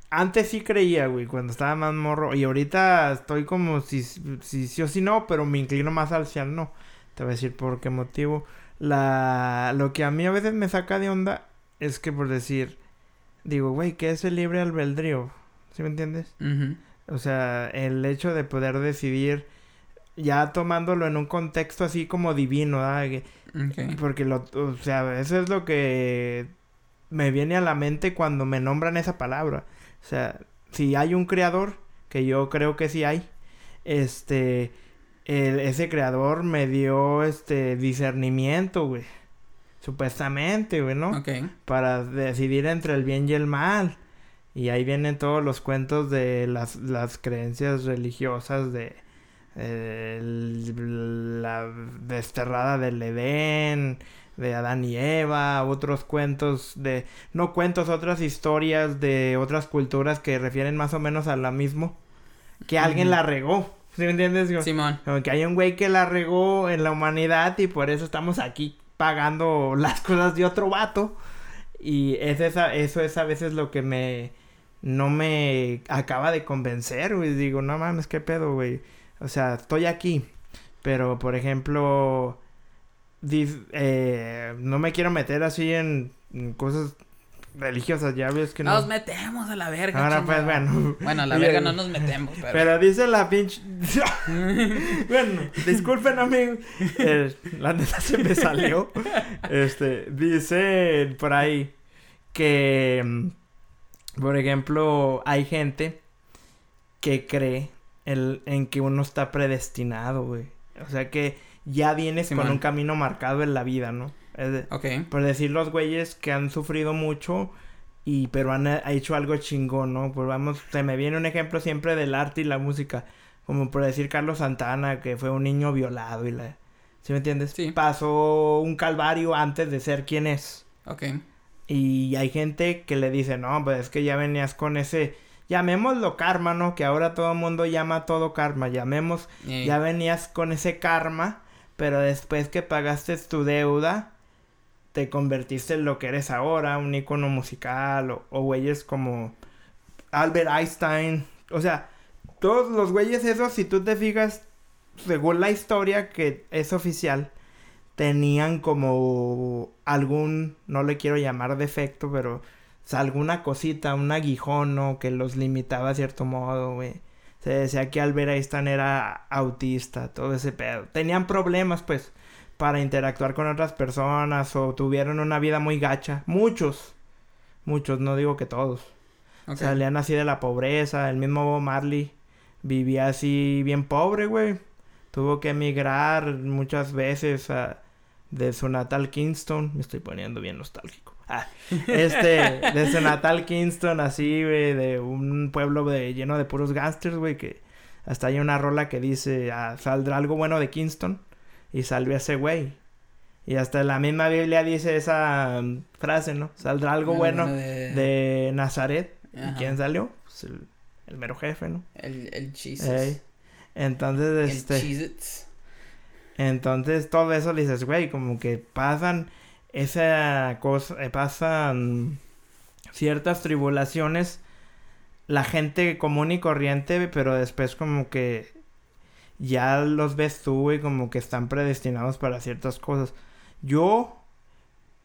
antes sí creía, güey, cuando estaba más morro. Y ahorita estoy como si, si sí o si no, pero me inclino más hacia el no. Te voy a decir por qué motivo. La, lo que a mí a veces me saca de onda es que por decir, digo, güey, ¿qué es el libre albedrío? ¿Sí me entiendes? O sea, el hecho de poder decidir, ya tomándolo en un contexto así como divino, ¿verdad? Porque lo, o sea, eso es lo que me viene a la mente cuando me nombran esa palabra. O sea, si hay un creador, que yo creo que sí hay, este, ese creador me dio este discernimiento, güey. Supuestamente, güey, ¿no? Ok. Para decidir entre el bien y el mal. Y ahí vienen todos los cuentos de las, las creencias religiosas de la desterrada del Edén, de Adán y Eva, otros cuentos de, no cuentos, otras historias de otras culturas que refieren más o menos a lo mismo, que alguien la regó. ¿Sí me entiendes? Simón. Como que hay un güey que la regó en la humanidad y por eso estamos aquí pagando las cosas de otro vato. Y es esa, eso es a veces lo que me no me acaba de convencer, güey. Digo, no mames, qué pedo, güey. O sea, estoy aquí. Pero, por ejemplo, eh, no me quiero meter así en, cosas religiosas, ya ves que no. Nos metemos a la verga. Ahora pues bueno. Bueno, a la verga no nos metemos, pero. Pero dice la pinche. bueno, disculpen amigos. Eh, la neta se me salió. Este, dice por ahí que mm, por ejemplo, hay gente que cree el, en que uno está predestinado, güey. O sea que ya vienes con un camino marcado en la vida, ¿no? ok. Por decir los güeyes que han sufrido mucho y pero han hecho algo chingón, ¿no? Pues vamos, se me viene un ejemplo siempre del arte y la música. Como por decir Carlos Santana, que fue un niño violado y la... ¿Sí me entiendes? Sí. Pasó un calvario antes de ser quien es. Ok. Y hay gente que le dice, no, pues es que ya venías con ese, llamémoslo karma, ¿no? Que ahora todo el mundo llama todo karma, llamemos, ya venías con ese karma, pero después que pagaste tu deuda, te convertiste en lo que eres ahora, un icono musical, o, o güeyes como Albert Einstein, o sea, todos los güeyes esos, si tú te fijas, según la historia que es oficial, tenían como algún, no le quiero llamar defecto, pero alguna cosita, un aguijón, ¿no? Que los limitaba a cierto modo, güey. Se decía que Albert Einstein era autista, todo ese pedo. Tenían problemas, pues. para interactuar con otras personas o tuvieron una vida muy gacha. Muchos, muchos, no digo que todos. Salían así de la pobreza. El mismo Bob Marley vivía así bien pobre, güey. Tuvo que emigrar muchas veces de su natal Kingston. Me estoy poniendo bien nostálgico. Ah, este, de su natal Kingston, así, güey, de un pueblo de, lleno de puros gangsters, güey, que hasta hay una rola que dice, ah, saldrá algo bueno de Kingston y salió ese güey. Y hasta la misma Biblia dice esa um, frase, ¿no? Saldrá algo bueno de... Nazaret. ¿Y quién salió? Pues el, mero jefe, ¿no? El, el Jesus. Entonces, este... Entonces, todo eso dices, güey, como que pasan esa cosa, eh, pasan ciertas tribulaciones la gente común y corriente, pero después como que ya los ves tú y como que están predestinados para ciertas cosas. Yo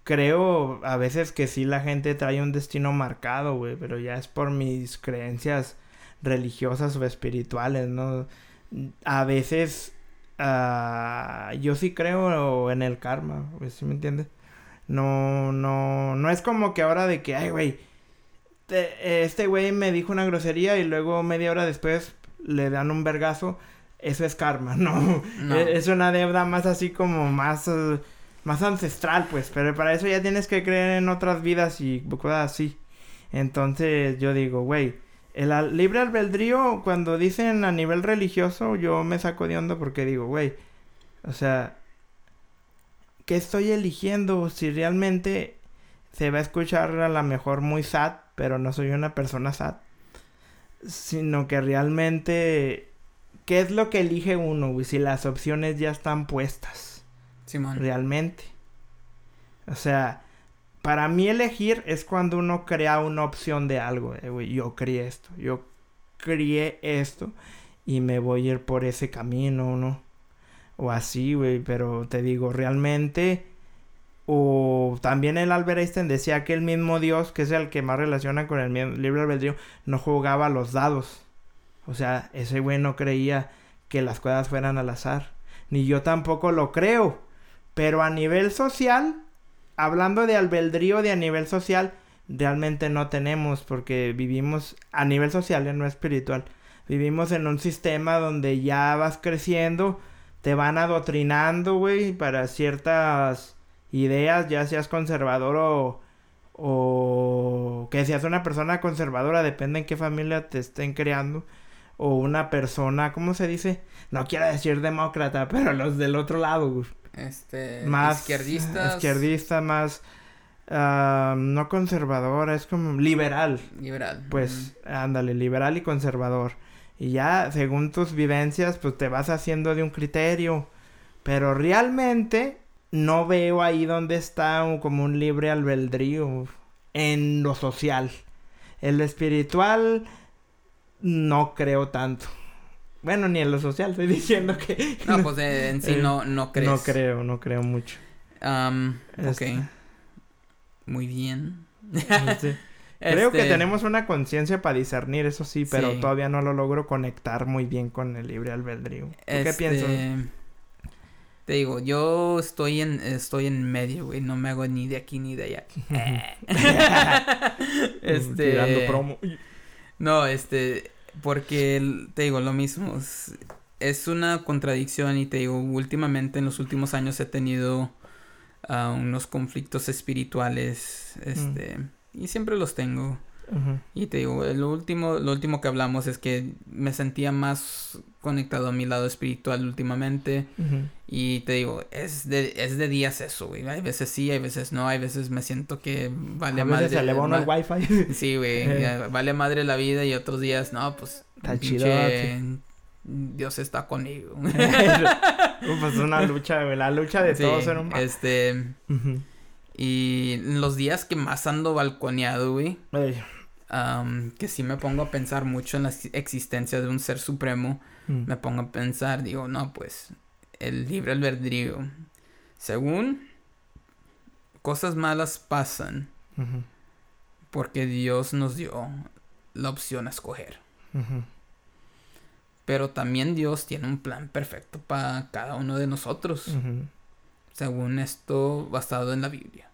creo a veces que sí la gente trae un destino marcado, güey, pero ya es por mis creencias religiosas o espirituales, ¿no? A veces uh, yo sí creo en el karma, ¿sí me entiendes? No, no, no es como que ahora de que, ay, güey, este güey me dijo una grosería y luego media hora después le dan un vergazo eso es karma, no. E, es una deuda más así como más, más ancestral, pues. Pero para eso ya tienes que creer en otras vidas y cosas así. Entonces yo digo, güey, el libre albedrío, cuando dicen a nivel religioso, yo me saco de onda porque digo, güey, o sea, ¿qué estoy eligiendo si realmente se va a escuchar a lo mejor muy sad, pero no soy una persona sad? Sino que realmente ¿Qué es lo que elige uno, güey? Si las opciones ya están puestas. Simón. Realmente. O sea, para mí elegir es cuando uno crea una opción de algo. Eh, güey, yo crié esto, yo crié esto y me voy a ir por ese camino, ¿no? O así, güey, pero te digo, realmente... O también el Albert Einstein decía que el mismo Dios, que es el que más relaciona con el libre albedrío, no jugaba los dados. O sea, ese güey no creía que las cosas fueran al azar. Ni yo tampoco lo creo. Pero a nivel social, hablando de albedrío de a nivel social, realmente no tenemos porque vivimos a nivel social, no espiritual. Vivimos en un sistema donde ya vas creciendo, te van adoctrinando, güey, para ciertas ideas, ya seas conservador o, o que seas una persona conservadora, depende en qué familia te estén creando o una persona, ¿cómo se dice? No quiero decir demócrata, pero los del otro lado, Este, más izquierdistas. Izquierdista, más uh, no conservadora, es como liberal. Liberal. Pues, ándale, liberal y conservador. Y ya, según tus vivencias, pues te vas haciendo de un criterio. Pero realmente no veo ahí donde está como un libre albedrío en lo social. El espiritual no creo tanto. Bueno, ni en lo social, estoy diciendo que... No, pues en sí no, no crees. No creo, no creo mucho. Um, ok. Muy bien. Creo que este tenemos una conciencia para discernir, eso sí, pero todavía no lo logro conectar muy bien con el libre albedrío. qué este, piensas? Te digo, yo estoy en estoy en medio, güey, no me hago ni de aquí ni de allá. este Tirando promo. No, este, porque te digo lo mismo, es, una contradicción y te digo, últimamente en los últimos años he tenido uh, unos conflictos espirituales, este, y siempre los tengo. Y te digo, lo último, lo último que hablamos es que me sentía más conectado a mi lado espiritual últimamente. Y te digo, es de, es de días eso, güey. Hay veces sí, hay veces no, hay veces me siento que vale madre. se elevó el wifi. sí, güey, eh. vale madre la vida y otros días, no, pues. Está chido. Dios está conmigo. pues es una lucha, güey, la lucha de todos en un... Este... Y los días que más ando balconeado, güey que sí me pongo a pensar mucho en la existencia de un ser supremo, mm. me pongo a pensar, digo, no, pues el libre albedrío, según cosas malas pasan, porque Dios nos dio la opción a escoger. Pero también Dios tiene un plan perfecto para cada uno de nosotros. Según esto basado en la Biblia.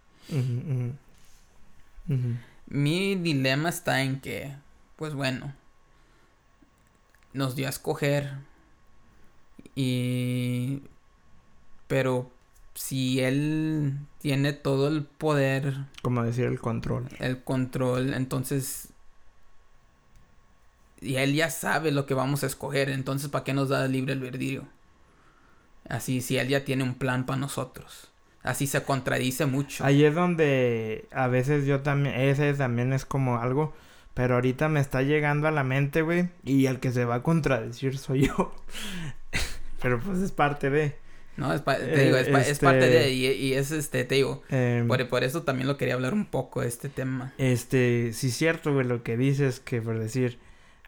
Mi dilema está en que, pues bueno, nos dio a escoger y... Pero si él tiene todo el poder... Como decir, el control. El control, entonces... Y él ya sabe lo que vamos a escoger, entonces ¿para qué nos da libre albedrío? Así, si él ya tiene un plan para nosotros. Así se contradice mucho. Ahí es donde a veces yo también, ese también es como algo, pero ahorita me está llegando a la mente, güey, y el que se va a contradecir soy yo. pero pues es parte de... No, es, te digo, es, parte de, y, es este, te digo, em, por, por, eso también lo quería hablar un poco, este tema. Este, sí es cierto, güey, lo que dices, que por decir,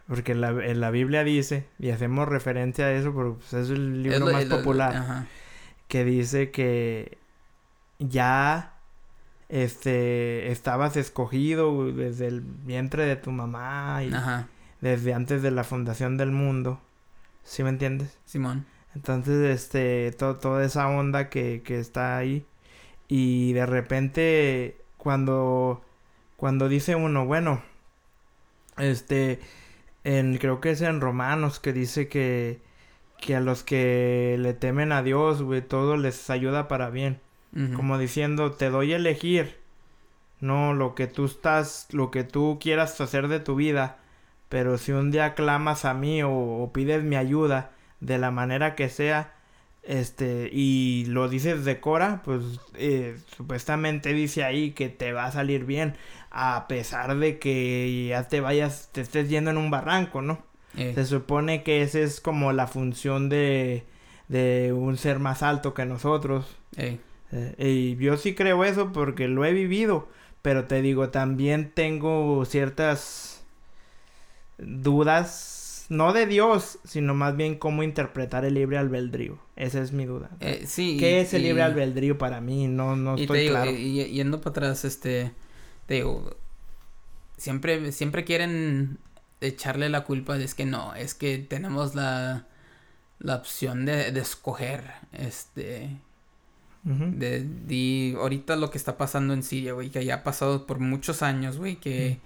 porque en la, en la Biblia dice, y hacemos referencia a eso porque pues, es el libro más popular, que dice que ya este estabas escogido desde el vientre de tu mamá y desde antes de la fundación del mundo. ¿Sí me entiendes? Simón. Entonces, este, toda esa onda que, que está ahí. Y de repente, cuando, cuando dice uno, bueno, este, en, creo que es en Romanos que dice que, que a los que le temen a Dios, güey, todo les ayuda para bien. Como diciendo, te doy a elegir, no lo que tú estás, lo que tú quieras hacer de tu vida, pero si un día clamas a mí o pides mi ayuda, de la manera que sea, este, y lo dices de Cora, pues eh, supuestamente dice ahí que te va a salir bien, a pesar de que ya te vayas, te estés yendo en un barranco, ¿no? Eh. Se supone que esa es como la función de, de un ser más alto que nosotros. Eh. y yo sí creo eso porque lo he vivido, pero te digo, también tengo ciertas dudas no de Dios, sino más bien cómo interpretar el libre albedrío. Esa es mi duda. Eh, sí. ¿Qué es el libre albedrío para mí? No, no estoy claro. Y, yendo para atrás, este, te digo, siempre, siempre quieren echarle la culpa de es que no, es que tenemos la, la opción de, de escoger, este, de, de, ahorita lo que está pasando en Siria, güey, que ya ha pasado por muchos años, güey, que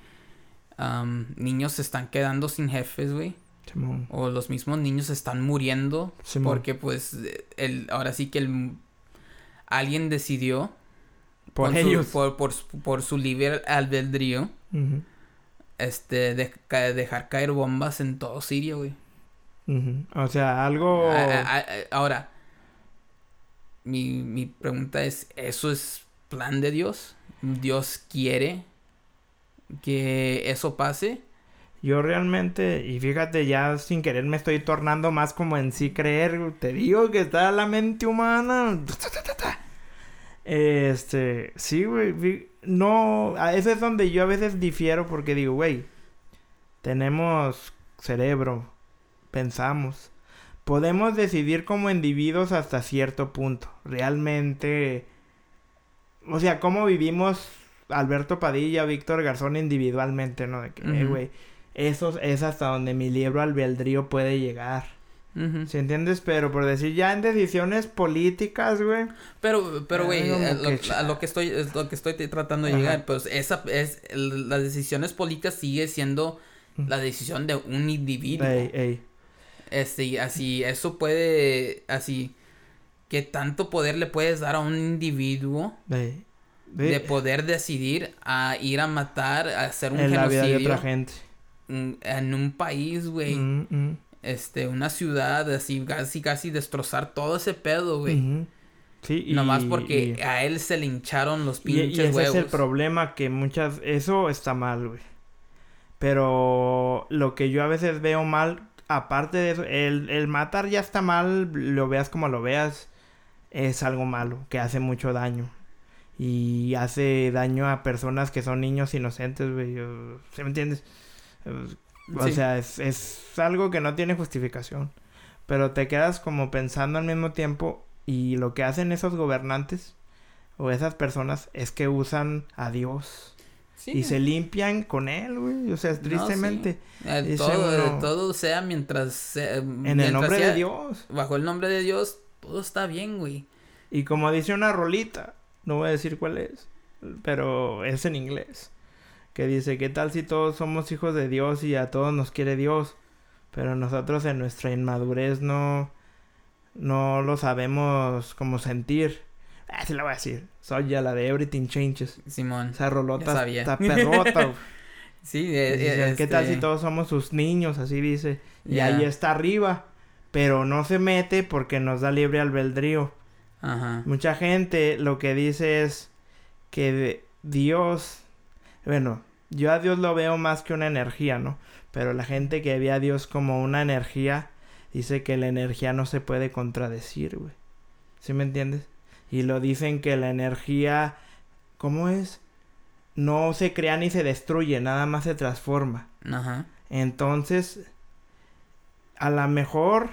niños se están quedando sin jefes, güey. O los mismos niños están muriendo porque pues el ahora sí que el alguien decidió por ellos por, por, su libre albedrío este de, dejar caer bombas en todo Siria, güey. O sea, algo ahora mi, mi pregunta es, ¿eso es plan de Dios? ¿Dios quiere que eso pase? Yo realmente, y fíjate, ya sin querer me estoy tornando más como en sí creer. Te digo que está la mente humana. Este, sí, güey. No, ese es donde yo a veces difiero porque digo, güey, tenemos cerebro, pensamos. Podemos decidir como individuos hasta cierto punto. Realmente, o sea, cómo vivimos Alberto Padilla, Víctor Garzón individualmente, ¿no? De que, eh, güey eso es hasta donde mi libro albedrío puede llegar. ¿Sí entiendes? Pero por decir ya en decisiones políticas, güey. Pero, pero, güey, a, lo que estoy, es lo que estoy tratando de llegar, pues esa es, las decisiones políticas sigue siendo la decisión de un individuo. Este, así, eso puede, así, ¿qué tanto poder le puedes dar a un individuo? De poder decidir a ir a matar, a hacer un en genocidio. La vida de otra gente en un país, güey. Mm, mm. Este, una ciudad, así, casi, casi destrozar todo ese pedo, güey. Sí, y, Nomás porque a él se le hincharon los pinches y, y ese es el problema que muchas... Eso está mal, güey. Pero lo que yo a veces veo mal, aparte de eso, el, el matar ya está mal, lo veas como lo veas, es algo malo, que hace mucho daño. Y hace daño a personas que son niños inocentes, güey. ¿Se me entiendes? O sea, es, es algo que no tiene justificación. Pero te quedas como pensando al mismo tiempo y lo que hacen esos gobernantes o esas personas es que usan a Dios. Y se limpian con él, güey. O sea, tristemente. Todo, todo sea mientras... en el nombre de Dios. Bajo el nombre de Dios, todo está bien, güey. Y como dice una rolita, no voy a decir cuál es, pero es en inglés, que dice, ¿qué tal si todos somos hijos de Dios y a todos nos quiere Dios? Pero nosotros en nuestra inmadurez no, no lo sabemos como sentir. Así lo voy a decir. Soy ya la de Everything Changes. Simón. Esa rolota está perrota. sí, eh, ¿qué tal si este todos somos sus niños? Así dice. Y ahí está arriba. Pero no se mete porque nos da libre albedrío. Ajá. Mucha gente lo que dice es que Dios, bueno, yo a Dios lo veo más que una energía, ¿no? Pero la gente que ve a Dios como una energía dice que la energía no se puede contradecir, güey. ¿Sí me entiendes? Y lo dicen que la energía, ¿cómo es? No se crea ni se destruye, nada más se transforma. Ajá. Entonces, a lo mejor,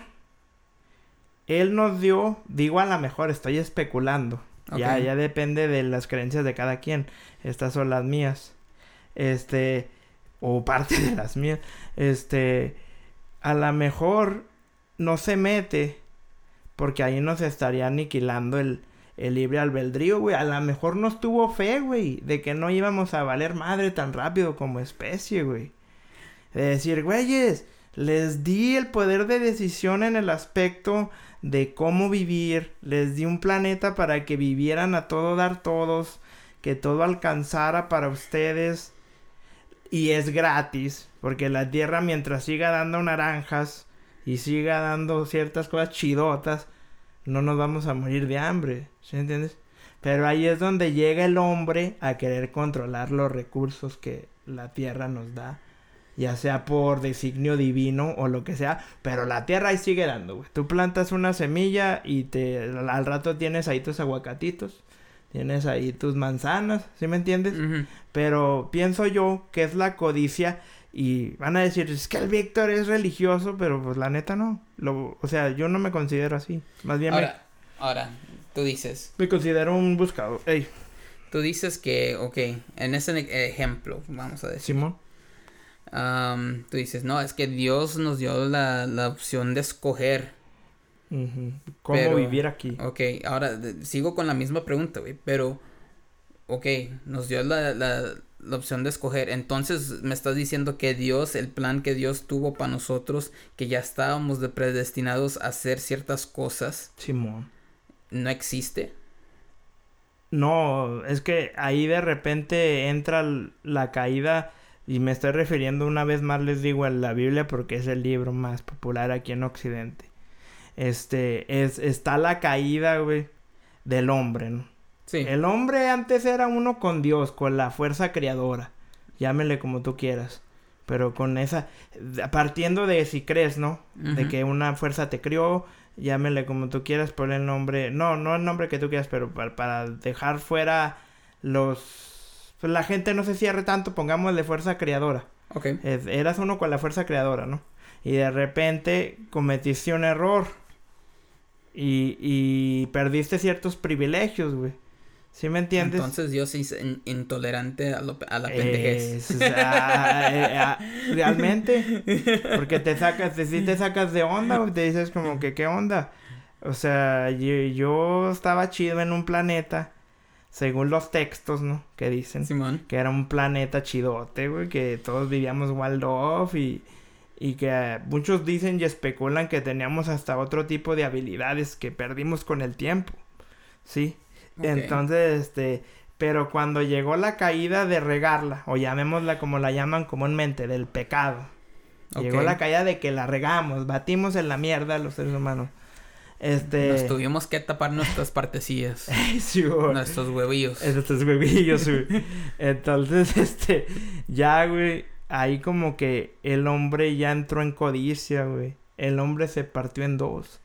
él nos dio, digo a lo mejor, estoy especulando. Ya, ya depende de las creencias de cada quien. Estas son las mías. Este, o parte de las mías. Este, a lo mejor no se mete porque ahí nos estaría aniquilando el, el libre albedrío, güey. A lo mejor nos tuvo fe, güey, de que no íbamos a valer madre tan rápido como especie, güey. De decir, güeyes, les di el poder de decisión en el aspecto de cómo vivir, les di un planeta para que vivieran a todo dar todos, que todo alcanzara para ustedes. Y es gratis, porque la tierra mientras siga dando naranjas y siga dando ciertas cosas chidotas, no nos vamos a morir de hambre, ¿sí entiendes? Pero ahí es donde llega el hombre a querer controlar los recursos que la tierra nos da, ya sea por designio divino o lo que sea, pero la tierra ahí sigue dando, güey. Tú plantas una semilla y te al rato tienes ahí tus aguacatitos, tienes ahí tus manzanas, ¿sí me entiendes? Pero pienso yo que es la codicia y van a decir, es que el Víctor es religioso, pero pues la neta no. Lo, o sea, yo no me considero así. Más bien ahora, ahora, tú dices. Me considero un buscador. Ey. Tú dices que, ok, en ese ejemplo, vamos a decir. Simón. tú dices, no, es que Dios nos dio la, la opción de escoger. ¿Cómo vivir aquí? Ok, ahora sigo con la misma pregunta, güey, pero, ok, nos dio la, la, la opción de escoger. Entonces me estás diciendo que Dios, el plan que Dios tuvo para nosotros, que ya estábamos de predestinados a hacer ciertas cosas. Simón. ¿No existe? No, es que ahí de repente entra la caída y me estoy refiriendo una vez más les digo a la Biblia porque es el libro más popular aquí en Occidente. Este es está la caída, güey, del hombre, ¿no? El hombre antes era uno con Dios, con la fuerza creadora. Llámele como tú quieras. Pero con esa, partiendo de si crees, ¿no? De que una fuerza te crió, llámele como tú quieras, por el nombre, no, no el nombre que tú quieras, pero para, dejar fuera los, pues la gente no se cierre tanto, pongámosle fuerza creadora. Ok. eras uno con la fuerza creadora, ¿no? Y de repente cometiste un error. Y, y perdiste ciertos privilegios, güey. ¿Sí me entiendes? Entonces Dios es intolerante a, lo, a la pendejez. Eh, ah, realmente. Porque te sacas, te, te sacas de onda, te dices como que, ¿qué onda? O sea, yo, estaba chido en un planeta, según los textos, ¿no? Que dicen. Simón. Que era un planeta chidote, güey, que todos vivíamos wild off y, y que muchos dicen y especulan que teníamos hasta otro tipo de habilidades que perdimos con el tiempo. Sí. Entonces, este, pero cuando llegó la caída de regarla, o llamémosla como la llaman comúnmente, del pecado. Llegó la caída de que la regamos, batimos en la mierda los seres humanos. Este... Nos tuvimos que tapar nuestras partecillas. Nuestros huevillos. Nuestros huevillos, güey. Entonces, este, ya, güey, ahí como que el hombre ya entró en codicia, güey. El hombre se partió en dos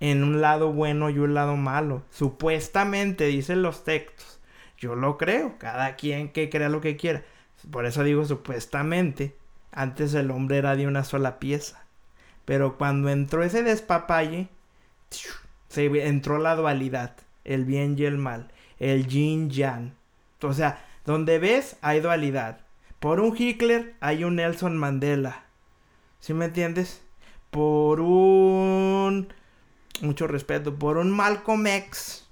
en un lado bueno y un lado malo. Supuestamente dicen los textos. Yo lo creo, cada quien que crea lo que quiera. Por eso digo supuestamente. Antes el hombre era de una sola pieza. Pero cuando entró ese despapalle, se entró la dualidad, el bien y el mal, el yin yang. O sea, donde ves hay dualidad. Por un Hitler hay un Nelson Mandela. ¿Sí me entiendes? Por un mucho respeto, por un Malcolm X,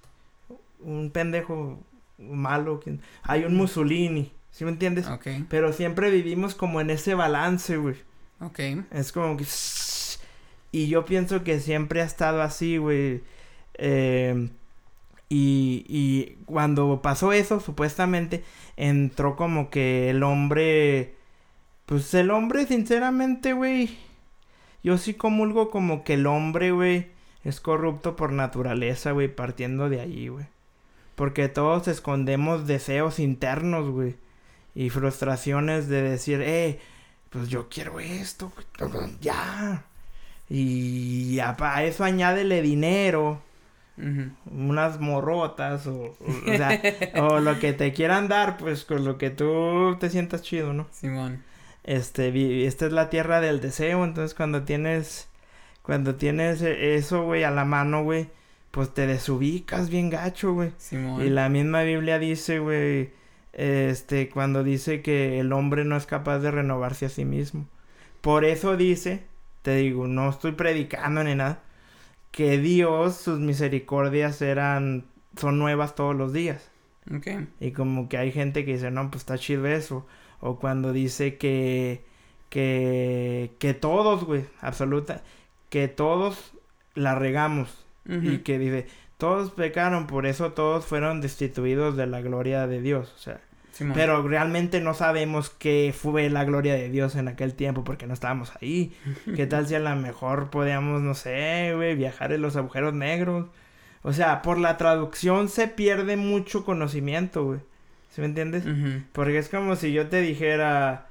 un pendejo malo, hay un Mussolini, ¿sí me entiendes? Pero siempre vivimos como en ese balance, güey. Ok. Es como que... Y yo pienso que siempre ha estado así, güey. Eh, y, y cuando pasó eso, supuestamente, entró como que el hombre... Pues el hombre, sinceramente, güey. Yo sí comulgo como que el hombre, güey, es corrupto por naturaleza, güey, partiendo de allí, güey. Porque todos escondemos deseos internos, güey. Y frustraciones de decir, eh, pues yo quiero esto, güey. Ya. Y a, eso añádele dinero. Unas morrotas o, o, sea, o lo que te quieran dar, pues con lo que tú te sientas chido, ¿no? Simón. Este, esta es la tierra del deseo, entonces cuando tienes, cuando tienes eso, güey, a la mano, güey, pues te desubicas bien gacho, güey. Simón. Y la misma Biblia dice, güey, este, cuando dice que el hombre no es capaz de renovarse a sí mismo. Por eso dice, te digo, no estoy predicando ni nada, que Dios, sus misericordias eran, son nuevas todos los días. Okay. Y como que hay gente que dice, no, pues está chido eso. O cuando dice que, que, que todos, güey, absoluta, que todos la regamos. Y que dice, todos pecaron, por eso todos fueron destituidos de la gloria de Dios. O sea, pero realmente no sabemos qué fue la gloria de Dios en aquel tiempo porque no estábamos ahí. ¿Qué tal si a lo mejor podíamos, no sé, güey, viajar en los agujeros negros? O sea, por la traducción se pierde mucho conocimiento, güey. ¿Sí me entiendes? Porque es como si yo te dijera...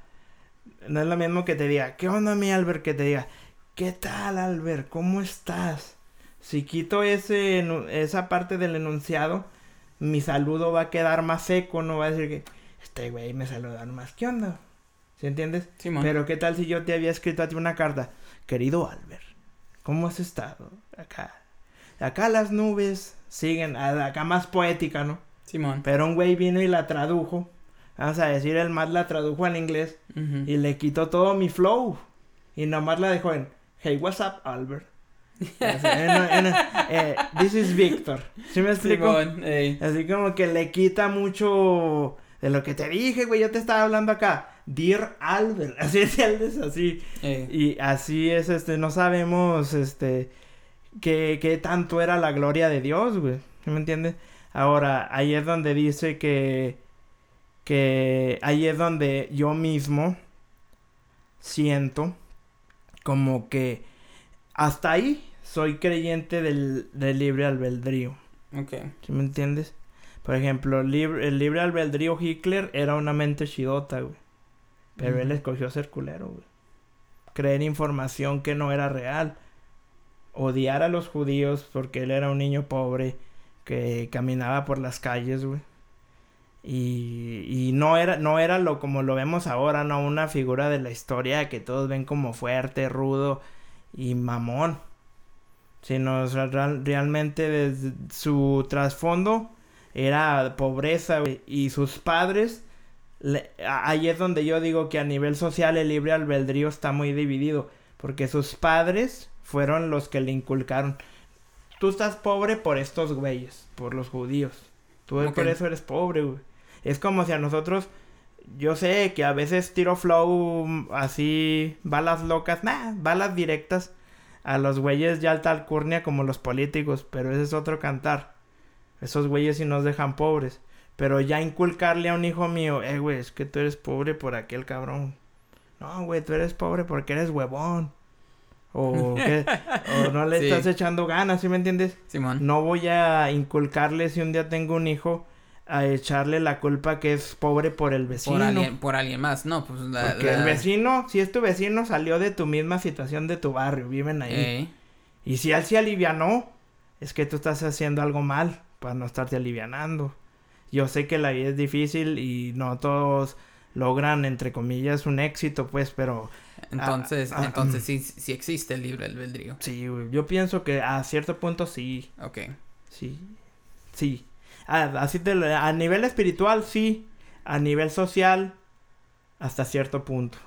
No es lo mismo que te diga, ¿qué onda mi Albert? Que te diga, ¿qué tal Albert? ¿Cómo estás? Si quito ese, esa parte del enunciado, mi saludo va a quedar más seco, no va a decir que este güey me saluda más. ¿Qué onda? ¿Sí entiendes? Pero qué tal si yo te había escrito a ti una carta, querido Albert, ¿cómo has estado? Acá. Acá las nubes siguen, acá más poética, ¿no? Simón. Pero un güey vino y la tradujo. Vamos a decir, el más la tradujo en inglés. Y le quitó todo mi flow. Y nomás la dejó en, hey, what's up, Albert? Eh, this is Victor. ¿Sí me explico? Así como que le quita mucho de lo que te dije, güey. Yo te estaba hablando acá. Dear Albert. Así es, es así. Eh. Y así es, este, no sabemos, este, qué, qué tanto era la gloria de Dios, güey. ¿Sí me entiendes? Ahora, ahí es donde dice que, que ahí es donde yo mismo siento como que hasta ahí soy creyente del, libre albedrío. Ok. ¿Sí me entiendes? Por ejemplo, el libre, albedrío Hitler era una mente chidota, güey. Pero él escogió ser culero, güey. Creer información que no era real. Odiar a los judíos porque él era un niño pobre que caminaba por las calles, güey. Y, y no era, no era lo como lo vemos ahora, no una figura de la historia que todos ven como fuerte, rudo y mamón. Sino realmente desde su trasfondo era pobreza y sus padres ahí es donde yo digo que a nivel social el libre albedrío está muy dividido porque sus padres fueron los que le inculcaron. Tú estás pobre por estos güeyes por los judíos. Tú por eso eres pobre güey. Es como si a nosotros yo sé que a veces tiro flow así balas locas nah balas directas a los güeyes ya alta alcurnia como los políticos pero ese es otro cantar esos güeyes sí nos dejan pobres. Pero ya inculcarle a un hijo mío, eh, güey, es que tú eres pobre por aquel cabrón. No, güey, tú eres pobre porque eres huevón. O, que, o no le estás echando ganas, ¿sí me entiendes? Simón. No voy a inculcarle si un día tengo un hijo a echarle la culpa que es pobre por el vecino. Por alguien, por alguien más, no, pues la, Porque el vecino, si es tu vecino, salió de tu misma situación de tu barrio, viven ahí. Y si él se alivianó, es que tú estás haciendo algo mal para no estarte alivianando. Yo sé que la vida es difícil y no todos logran, entre comillas, un éxito, pues, pero... Entonces, ah, ah, entonces sí, sí existe el libre albedrío. Sí, yo pienso que a cierto punto sí. Ok. Sí, sí. así a nivel espiritual, sí. A nivel social, hasta cierto punto.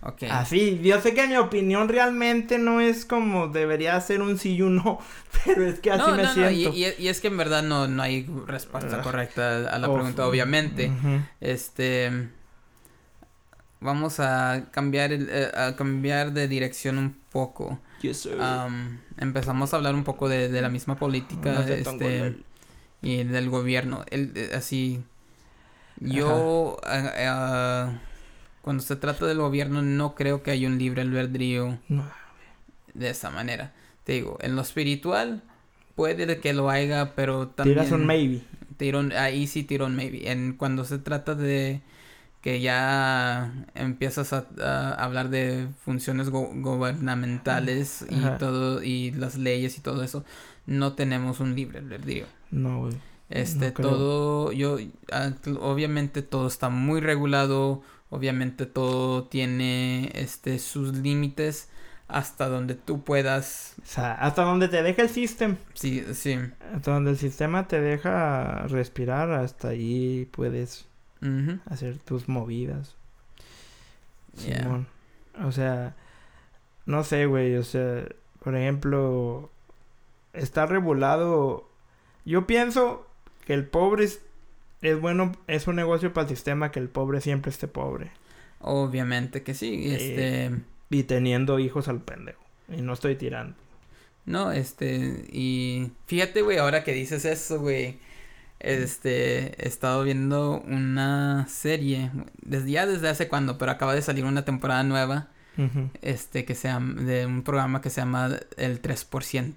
Okay. Así, yo sé que mi opinión realmente no es como debería ser un sí y un no, pero es que así me siento. Y, y, es que en verdad no, no hay respuesta ah. correcta a la pregunta, obviamente. Este vamos a cambiar el, eh, a cambiar de dirección un poco. empezamos a hablar un poco de, de la misma política este y del gobierno. El, eh, así yo cuando se trata del gobierno no creo que haya un libre albedrío de esa manera. Te digo, en lo espiritual puede que lo haya, pero también tiras un maybe. ahí sí tiro un maybe. En cuando se trata de que ya empiezas a, hablar de funciones gubernamentales y todo y las leyes y todo eso, no tenemos un libre albedrío. No, güey. Este, todo, yo, ah, obviamente todo está muy regulado, obviamente todo tiene, este, sus límites hasta donde tú puedas. O sea, hasta donde te deja el sistema. Sí, sí. Hasta donde el sistema te deja respirar, hasta ahí puedes hacer tus movidas. Simón. O sea, no sé, güey, o sea, por ejemplo, está regulado. Yo pienso que el pobre es, bueno, es un negocio para el sistema que el pobre siempre esté pobre. Obviamente que sí, eh, este... y teniendo hijos al pendejo. Y no estoy tirando. No, este, y fíjate, güey, ahora que dices eso, güey, este, he estado viendo una serie, desde ya desde hace cuando, pero acaba de salir una temporada nueva, este, que se llama, de un programa que se llama El 3%.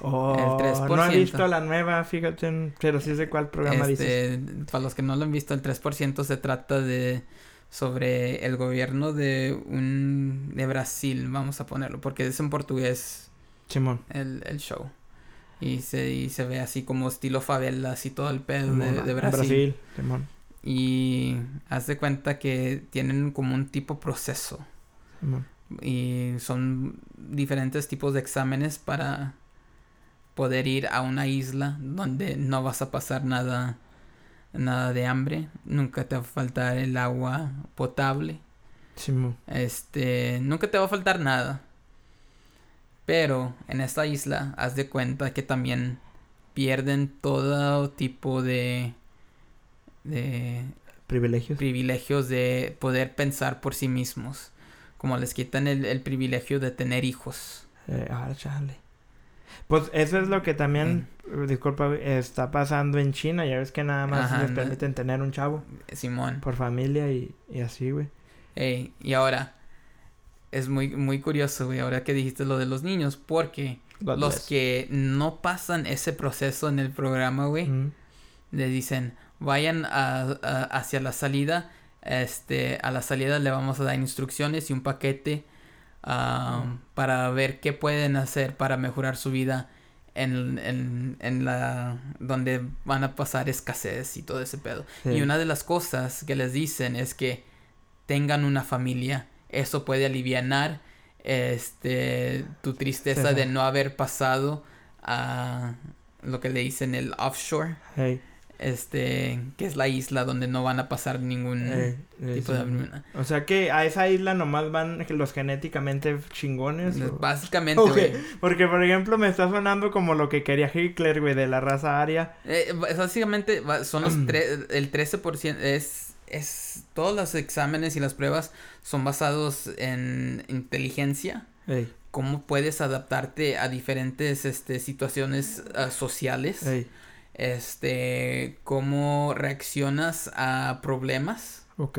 Oh, No he visto la nueva, fíjate, pero sí sé cuál programa este, Para los que no lo han visto, el 3% se trata de sobre el gobierno de un de Brasil, vamos a ponerlo, porque es en portugués. Simón. El, el show. Y se, y se ve así como estilo favelas y todo el pedo de, de, Brasil. Brasil Simón. Y hace cuenta que tienen como un tipo proceso. Simón. Y son diferentes tipos de exámenes para poder ir a una isla donde no vas a pasar nada nada de hambre, nunca te va a faltar el agua potable. este, nunca te va a faltar nada. Pero en esta isla haz de cuenta que también pierden todo tipo de de privilegios. privilegios de poder pensar por sí mismos. Como les quitan el, privilegio de tener hijos. Eh, ah, pues eso es lo que también, disculpa, está pasando en China. Ya ves que nada más les permiten tener un chavo. Simón. Por familia y, y así, güey. Ey, y ahora, es muy, muy curioso, güey, ahora que dijiste lo de los niños, porque los que no pasan ese proceso en el programa, güey, le dicen, vayan a, hacia la salida, este, a la salida le vamos a dar instrucciones y un paquete para ver qué pueden hacer para mejorar su vida en, en, en, la donde van a pasar escasez y todo ese pedo. Y una de las cosas que les dicen es que tengan una familia. Eso puede aliviar este tu tristeza de no haber pasado a lo que le dicen el offshore este que es la isla donde no van a pasar ningún eh, tipo de hambruna. O sea que a esa isla nomás van los genéticamente chingones. Básicamente, Porque por ejemplo me está sonando como lo que quería Hitler, güey, de la raza aria. Eh, básicamente son los el 13% es es todos los exámenes y las pruebas son basados en inteligencia. Cómo puedes adaptarte a diferentes este, situaciones sociales este, cómo reaccionas a problemas. Ok.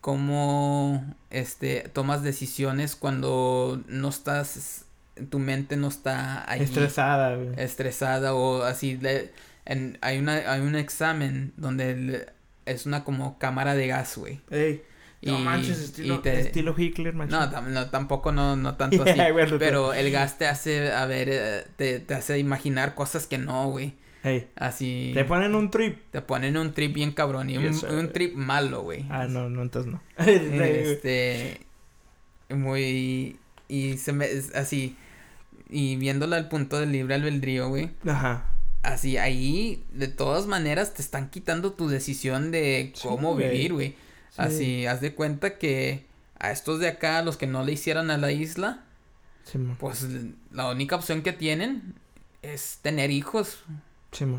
cómo, este, tomas decisiones cuando no estás, tu mente no está ahí. Estresada, Estresada o así. en, hay, una, hay un examen donde es una como cámara de gas, güey. No manches, estilo, estilo Hitler, No, tampoco no, no tanto así. pero el gas te hace, a ver, eh, te, te hace imaginar cosas que no, güey. Así. Te ponen un trip. Te ponen un trip bien cabrón. Y un, trip malo, güey. Ah, no, no, entonces no. este. Muy. Y se me. Así. Y viéndola al punto del libre albedrío, güey. Ajá. Así, ahí, de todas maneras, te están quitando tu decisión de cómo vivir, güey. Así, haz de cuenta que a estos de acá, los que no le hicieran a la isla, pues la única opción que tienen es tener hijos.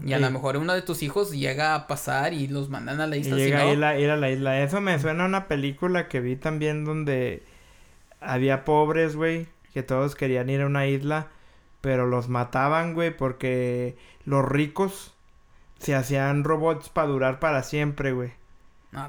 y a lo mejor uno de tus hijos llega a pasar y los mandan a la isla. Y llega a, ir a, la isla. Eso me suena a una película que vi también donde había pobres, güey, que todos querían ir a una isla, pero los mataban, güey, porque los ricos se hacían robots para durar para siempre, güey.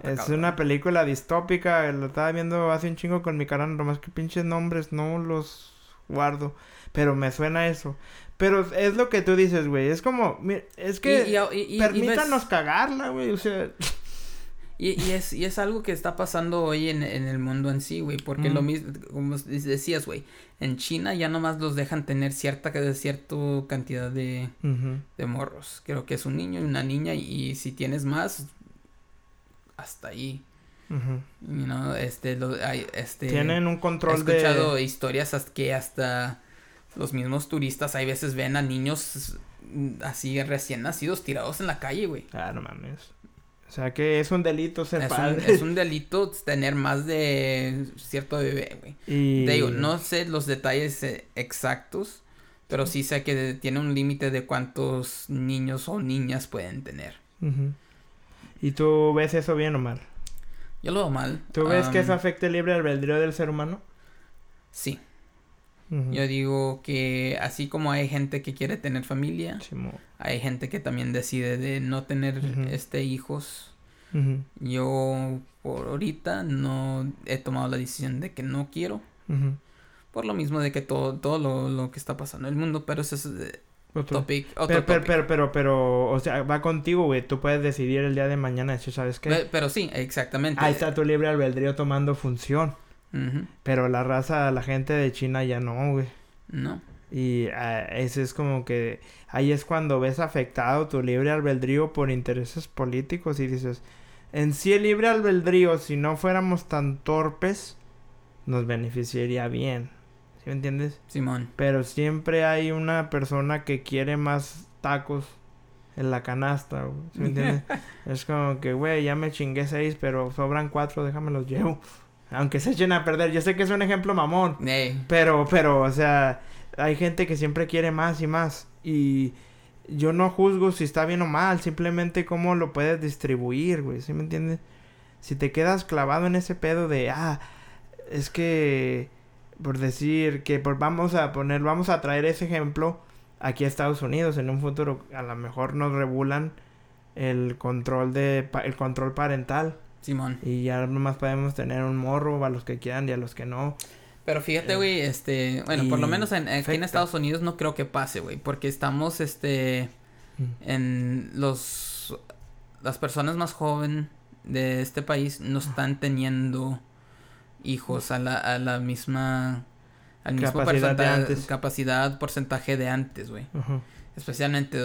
Es una película distópica, lo estaba viendo hace un chingo con mi canal, nomás que pinches nombres no los guardo, pero me suena eso. Pero es lo que tú dices, güey, es como, es que permítanos cagarla, güey, o sea... Y, y, es, y es algo que está pasando hoy en, en el mundo en sí, güey. Porque lo mismo, como decías, güey, en China ya nomás los dejan tener cierta, cierta cantidad de, de morros. Creo que es un niño y una niña. Y, si tienes más, hasta ahí. este, lo, hay, este. Tienen un control de. He escuchado historias hasta que hasta los mismos turistas hay veces ven a niños así recién nacidos tirados en la calle, güey. Ah, no mames. O sea que es un delito ser es padre. Un, es un delito tener más de cierto bebé, güey. Y... Te digo, no sé los detalles eh, exactos, pero sí sé que tiene un límite de cuántos niños o niñas pueden tener. ¿Y tú ves eso bien o mal? Yo lo veo mal. ¿Tú ves que eso afecte el libre albedrío del ser humano? Sí. Yo digo que así como hay gente que quiere tener familia, hay gente que también decide de no tener este hijos. Yo por ahorita no he tomado la decisión de que no quiero. Por lo mismo de que todo, todo lo, lo, que está pasando en el mundo, pero eso es otro topic. Otro pero, pero, pero, pero, o sea, va contigo, güey. Tú puedes decidir el día de mañana, ¿sabes qué? Pero, sí, exactamente. Ahí está tu libre albedrío tomando función. Pero la raza, la gente de China ya no, güey. No. Y uh, ese es como que ahí es cuando ves afectado tu libre albedrío por intereses políticos y dices, en sí el libre albedrío, si no fuéramos tan torpes, nos beneficiaría bien. ¿Sí me entiendes? Simón. Pero siempre hay una persona que quiere más tacos en la canasta, ¿Sí me entiendes? es como que, güey, ya me chingué seis, pero sobran cuatro, déjame los llevo. Aunque se echen a perder. Yo sé que es un ejemplo mamón. Pero, pero, o sea, hay gente que siempre quiere más y más. Y yo no juzgo si está bien o mal. Simplemente cómo lo puedes distribuir, güey. ¿Sí me entiendes? Si te quedas clavado en ese pedo de, ah, es que, por decir que por, vamos a poner, vamos a traer ese ejemplo aquí a Estados Unidos. En un futuro a lo mejor nos regulan el control de, el control parental. Simón. Y ya nomás podemos tener un morro a los que quieran y a los que no. Pero fíjate, güey, este, bueno, por lo menos en, aquí en Estados Unidos no creo que pase, güey, porque estamos, este, mm. en los, las personas más jóvenes de este país no están teniendo hijos a la, a la misma, al mismo capacidad, capacidad porcentaje de antes, güey. Especialmente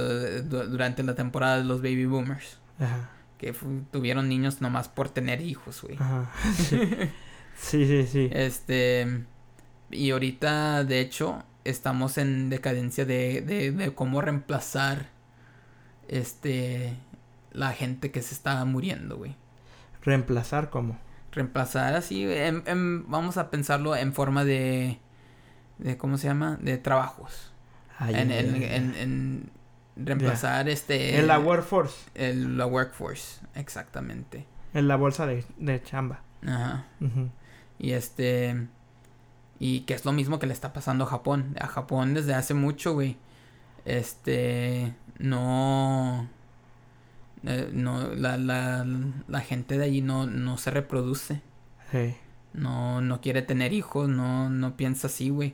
durante la temporada de los baby boomers. Ajá que tuvieron niños nomás por tener hijos, güey. Sí. sí, sí, Este, y ahorita, de hecho, estamos en decadencia de, de, cómo reemplazar, este, la gente que se está muriendo, güey. ¿Reemplazar cómo? Reemplazar así, vamos a pensarlo en forma de, de, ¿cómo se llama? De trabajos. en, en reemplazar este... En la workforce. El, la workforce, exactamente. En la bolsa de, de chamba. Ajá. Y este... Y que es lo mismo que le está pasando a Japón. A Japón desde hace mucho, güey. Este... No... Eh, no, la, la, la gente de allí no, no se reproduce. No, no quiere tener hijos, no, no piensa así, güey.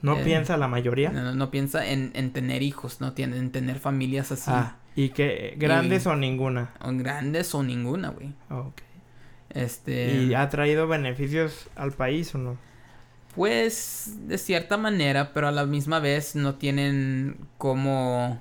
¿No eh, piensa la mayoría? No, piensa en, en, tener hijos, no tiene, en tener familias así. Ah, ¿y que grandes o ninguna? O grandes o ninguna, güey. Ok. Este... ¿Y ha traído beneficios al país o no? Pues, de cierta manera, pero a la misma vez no tienen cómo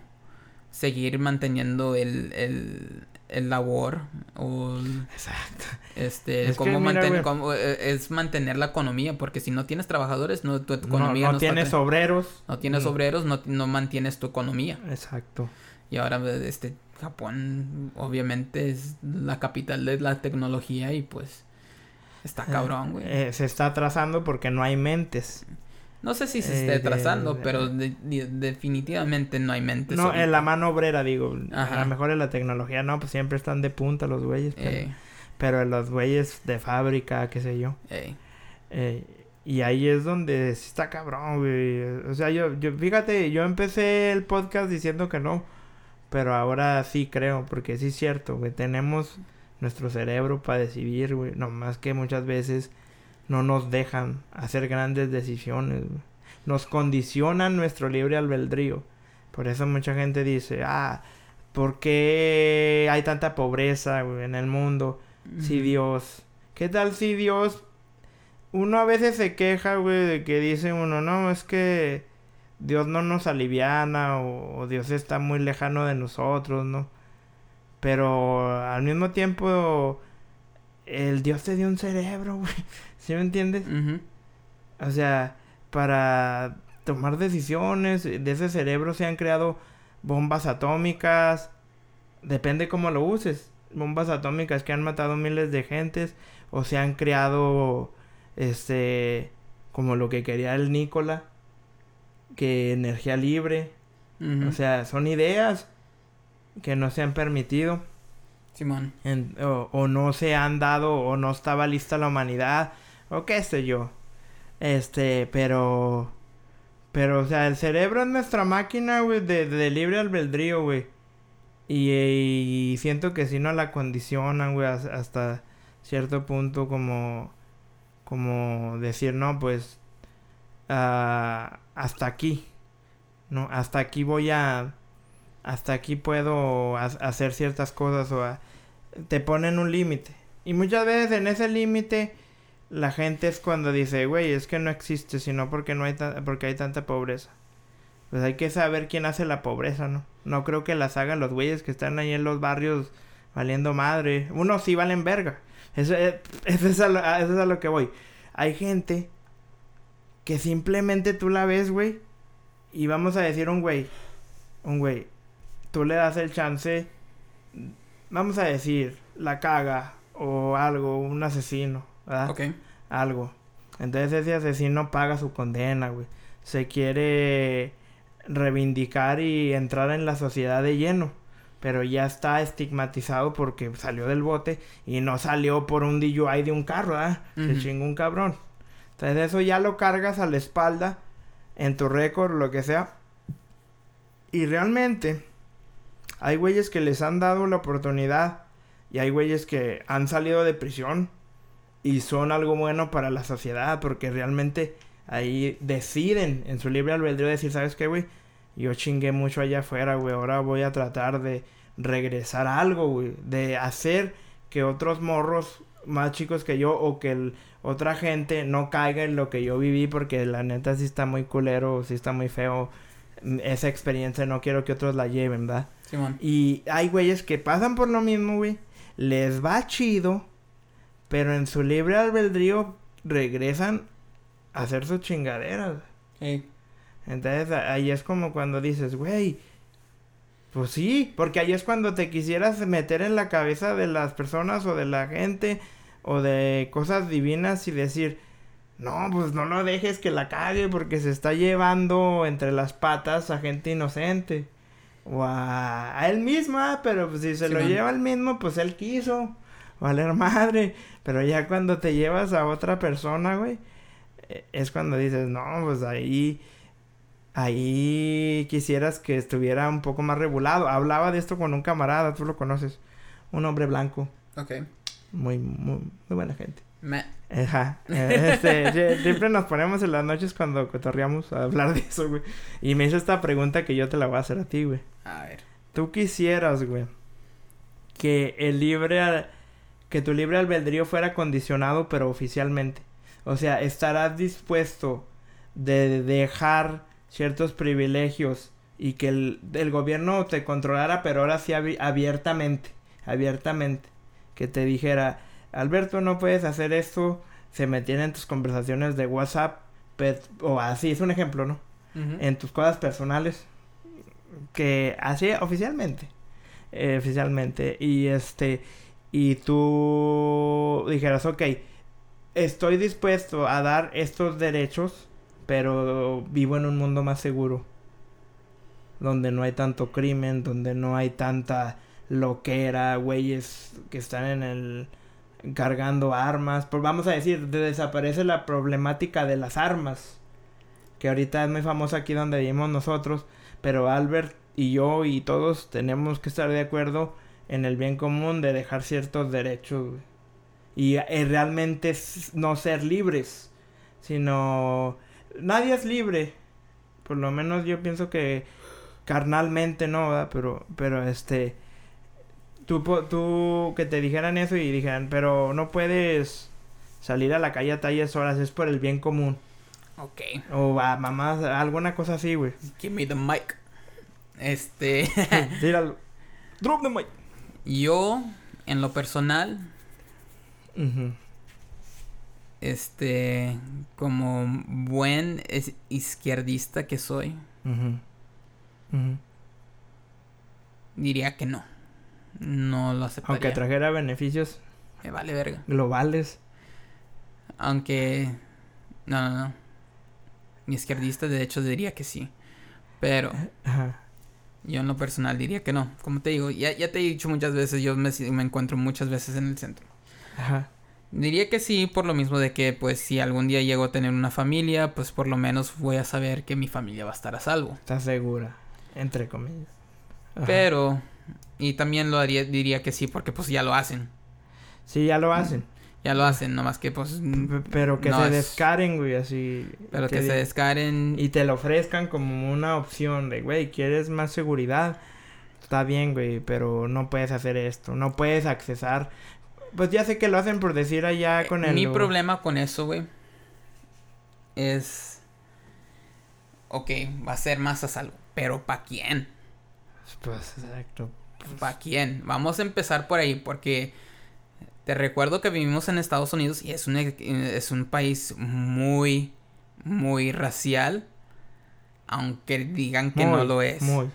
seguir manteniendo el, el, el labor o Exacto. este es cómo, mantener, eh, es mantener la economía porque si no tienes trabajadores no tu economía no, no, tienes obreros no tienes mm. obreros no, no mantienes tu economía exacto y ahora este Japón obviamente es la capital de la tecnología y pues está cabrón, güey. Eh, se está atrasando porque no hay mentes. No sé si se esté atrasando, pero definitivamente no hay mentes. No, en la mano obrera, digo. A lo mejor en la tecnología no, pues siempre están de punta los güeyes. Pero, en los güeyes de fábrica, qué sé yo. Eh, y ahí es donde está cabrón, güey. O sea, yo, yo, fíjate, yo empecé el podcast diciendo que no. Pero ahora sí creo, porque sí es cierto, güey. Tenemos nuestro cerebro para decidir, güey. más que muchas veces no nos dejan hacer grandes decisiones, Nos condicionan nuestro libre albedrío. Por eso mucha gente dice, ah, ¿por qué hay tanta pobreza en el mundo? Si Dios... ¿Qué tal si Dios... Uno a veces se queja, güey, de que dice uno, no, es que Dios no nos aliviana o Dios está muy lejano de nosotros, ¿no? Pero al mismo tiempo el Dios te dio un cerebro, güey. ¿Sí me entiendes? O sea, para tomar decisiones, de ese cerebro se han creado bombas atómicas. Depende cómo lo uses. Bombas atómicas que han matado miles de gentes. O se han creado, este, como lo que quería el Nicola. Que energía libre. O sea, son ideas que no se han permitido. Simón. o, no se han dado o no estaba lista la humanidad o qué sé yo. Este, pero... Pero, o sea, el cerebro es nuestra máquina, güey, de, libre albedrío, güey. Y, siento que si no la condicionan, güey, hasta cierto punto como... Como decir, no, pues... Ah, hasta aquí. No, hasta aquí voy a hasta aquí puedo hacer ciertas cosas o te ponen un límite. Y muchas veces en ese límite la gente es cuando dice, güey, es que no existe, sino porque no hay porque hay tanta pobreza. Pues hay que saber quién hace la pobreza, ¿no? No creo que las hagan los güeyes que están ahí en los barrios valiendo madre. Unos sí valen verga. Eso, es, eso, es a lo, eso es a lo que voy. Hay gente que simplemente tú la ves, güey, y vamos a decir un güey, un güey, tú le das el chance, vamos a decir, la caga o algo, un asesino, ¿verdad? Ok. Algo. Entonces ese asesino paga su condena, güey. Se quiere reivindicar y entrar en la sociedad de lleno. Pero ya está estigmatizado porque salió del bote y no salió por un DUI de un carro, ¿verdad? Se chingó un cabrón. Entonces eso ya lo cargas a la espalda en tu récord, lo que sea. Y realmente hay güeyes que les han dado la oportunidad y hay güeyes que han salido de prisión y son algo bueno para la sociedad porque realmente ahí deciden en su libre albedrío decir, ¿sabes qué, güey? Yo chingué mucho allá afuera, güey. Ahora voy a tratar de regresar algo, güey. De hacer que otros morros más chicos que yo o que otra gente no caiga en lo que yo viví porque la neta sí está muy culero, sí está muy feo esa experiencia, no quiero que otros la lleven, ¿verdad? Y hay güeyes que pasan por lo mismo, güey. Les va chido. Pero en su libre albedrío regresan a hacer sus chingaderas. Entonces ahí es como cuando dices, güey. Pues sí, porque ahí es cuando te quisieras meter en la cabeza de las personas o de la gente o de cosas divinas y decir, no, pues no lo dejes que la cague porque se está llevando entre las patas a gente inocente o a, él mismo, pero pues si se lo lleva al mismo, pues él quiso valer madre. Pero ya cuando te llevas a otra persona, güey, e, es cuando dices, no, pues ahí, ahí quisieras que estuviera un poco más regulado. Hablaba de esto con un camarada, tú lo conoces, un hombre blanco. Ok. Muy, muy, muy buena gente. Me... Ajá. Este, siempre nos ponemos en las noches cuando cotorreamos a hablar de eso, güey. Y me hizo esta pregunta que yo te la voy a hacer a ti, güey. A ver. Tú quisieras, güey, que el libre... Que tu libre albedrío fuera condicionado, pero oficialmente. O sea, ¿estarás dispuesto de dejar ciertos privilegios y que el, el gobierno te controlara, pero ahora sí abiertamente, abiertamente, que te dijera, Alberto, no puedes hacer esto, se metían en tus conversaciones de WhatsApp, o así, es un ejemplo, ¿no? En tus cosas personales, que así oficialmente. eh, oficialmente. Y este, y tú dijeras, ok, estoy dispuesto a dar estos derechos, pero vivo en un mundo más seguro. Donde no hay tanto crimen, donde no hay tanta loquera, güeyes que están en el cargando armas. Pues vamos a decir, desaparece la problemática de las armas. Que ahorita es muy famosa aquí donde vivimos nosotros. Pero Albert y yo y todos tenemos que estar de acuerdo en el bien común de dejar ciertos derechos. Y eh, realmente no ser libres. Sino... Nadie es libre. Por lo menos yo pienso que carnalmente no, Pero, pero este tú, tú que te dijeran eso y dijeran, pero no puedes salir a la calle a talles horas, es por el bien común. Ok. O a mamá, alguna cosa así, güey. Give me the mic. Este. Tíralo. Drop the mic. Yo, en lo personal. Este. Como buen izquierdista que soy. Diría que no. No lo aceptaría. Aunque trajera beneficios. Me vale verga. Globales. Aunque. No, no, no. Mi izquierdista, de hecho, diría que sí. Pero. Ajá. Yo en lo personal diría que no. Como te digo, ya, ya te he dicho muchas veces, yo me, me encuentro muchas veces en el centro. Ajá. Diría que sí, por lo mismo de que, pues, si algún día llego a tener una familia, pues por lo menos voy a saber que mi familia va a estar a salvo. Estás segura, entre comillas. Pero y también lo haría, diría que sí, porque pues ya lo hacen. Sí, ya lo hacen. Ya lo hacen, nomás que pues... pero que se descaren, güey, así... Pero que, se descaren... Y te lo ofrezcan como una opción de, güey, ¿quieres más seguridad? Está bien, güey, pero no puedes hacer esto. No puedes accesar... Pues ya sé que lo hacen por decir allá con el... Mi problema con eso, güey, es... Ok, va a ser más a salvo. Pero ¿para quién? Pues exacto. ¿Para quién? Vamos a empezar por ahí porque te recuerdo que vivimos en Estados Unidos y es un, es un país muy, muy racial. Aunque digan que no lo es. Muy.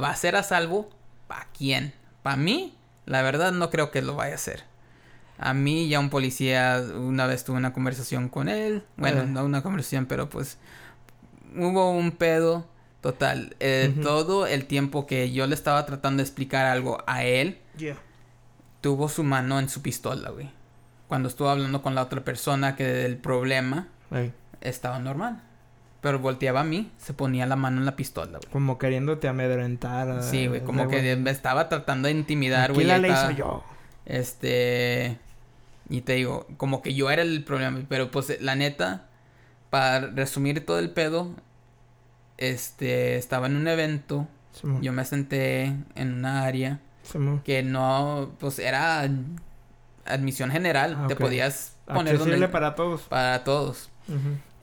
¿Va a ser a salvo? ¿Para quién? ¿Para mí? La verdad no creo que lo vaya a hacer. A mí ya un policía una vez tuve una conversación con él. Bueno, no una conversación, pero pues hubo un pedo Total, eh, todo el tiempo que yo le estaba tratando de explicar algo a él, tuvo su mano en su pistola, güey. Cuando estuvo hablando con la otra persona que el problema estaba normal. Pero volteaba a mí, se ponía la mano en la pistola, güey. Como queriéndote amedrentar. Sí, güey, como que me estaba tratando de intimidar, güey. la le hizo yo? Este... Y te digo, como que yo era el problema, pero pues la neta, para resumir todo el pedo, este, estaba en un evento. yo me senté en una área que no, pues era admisión general. Ah, Te podías poner donde... para todos. Para todos.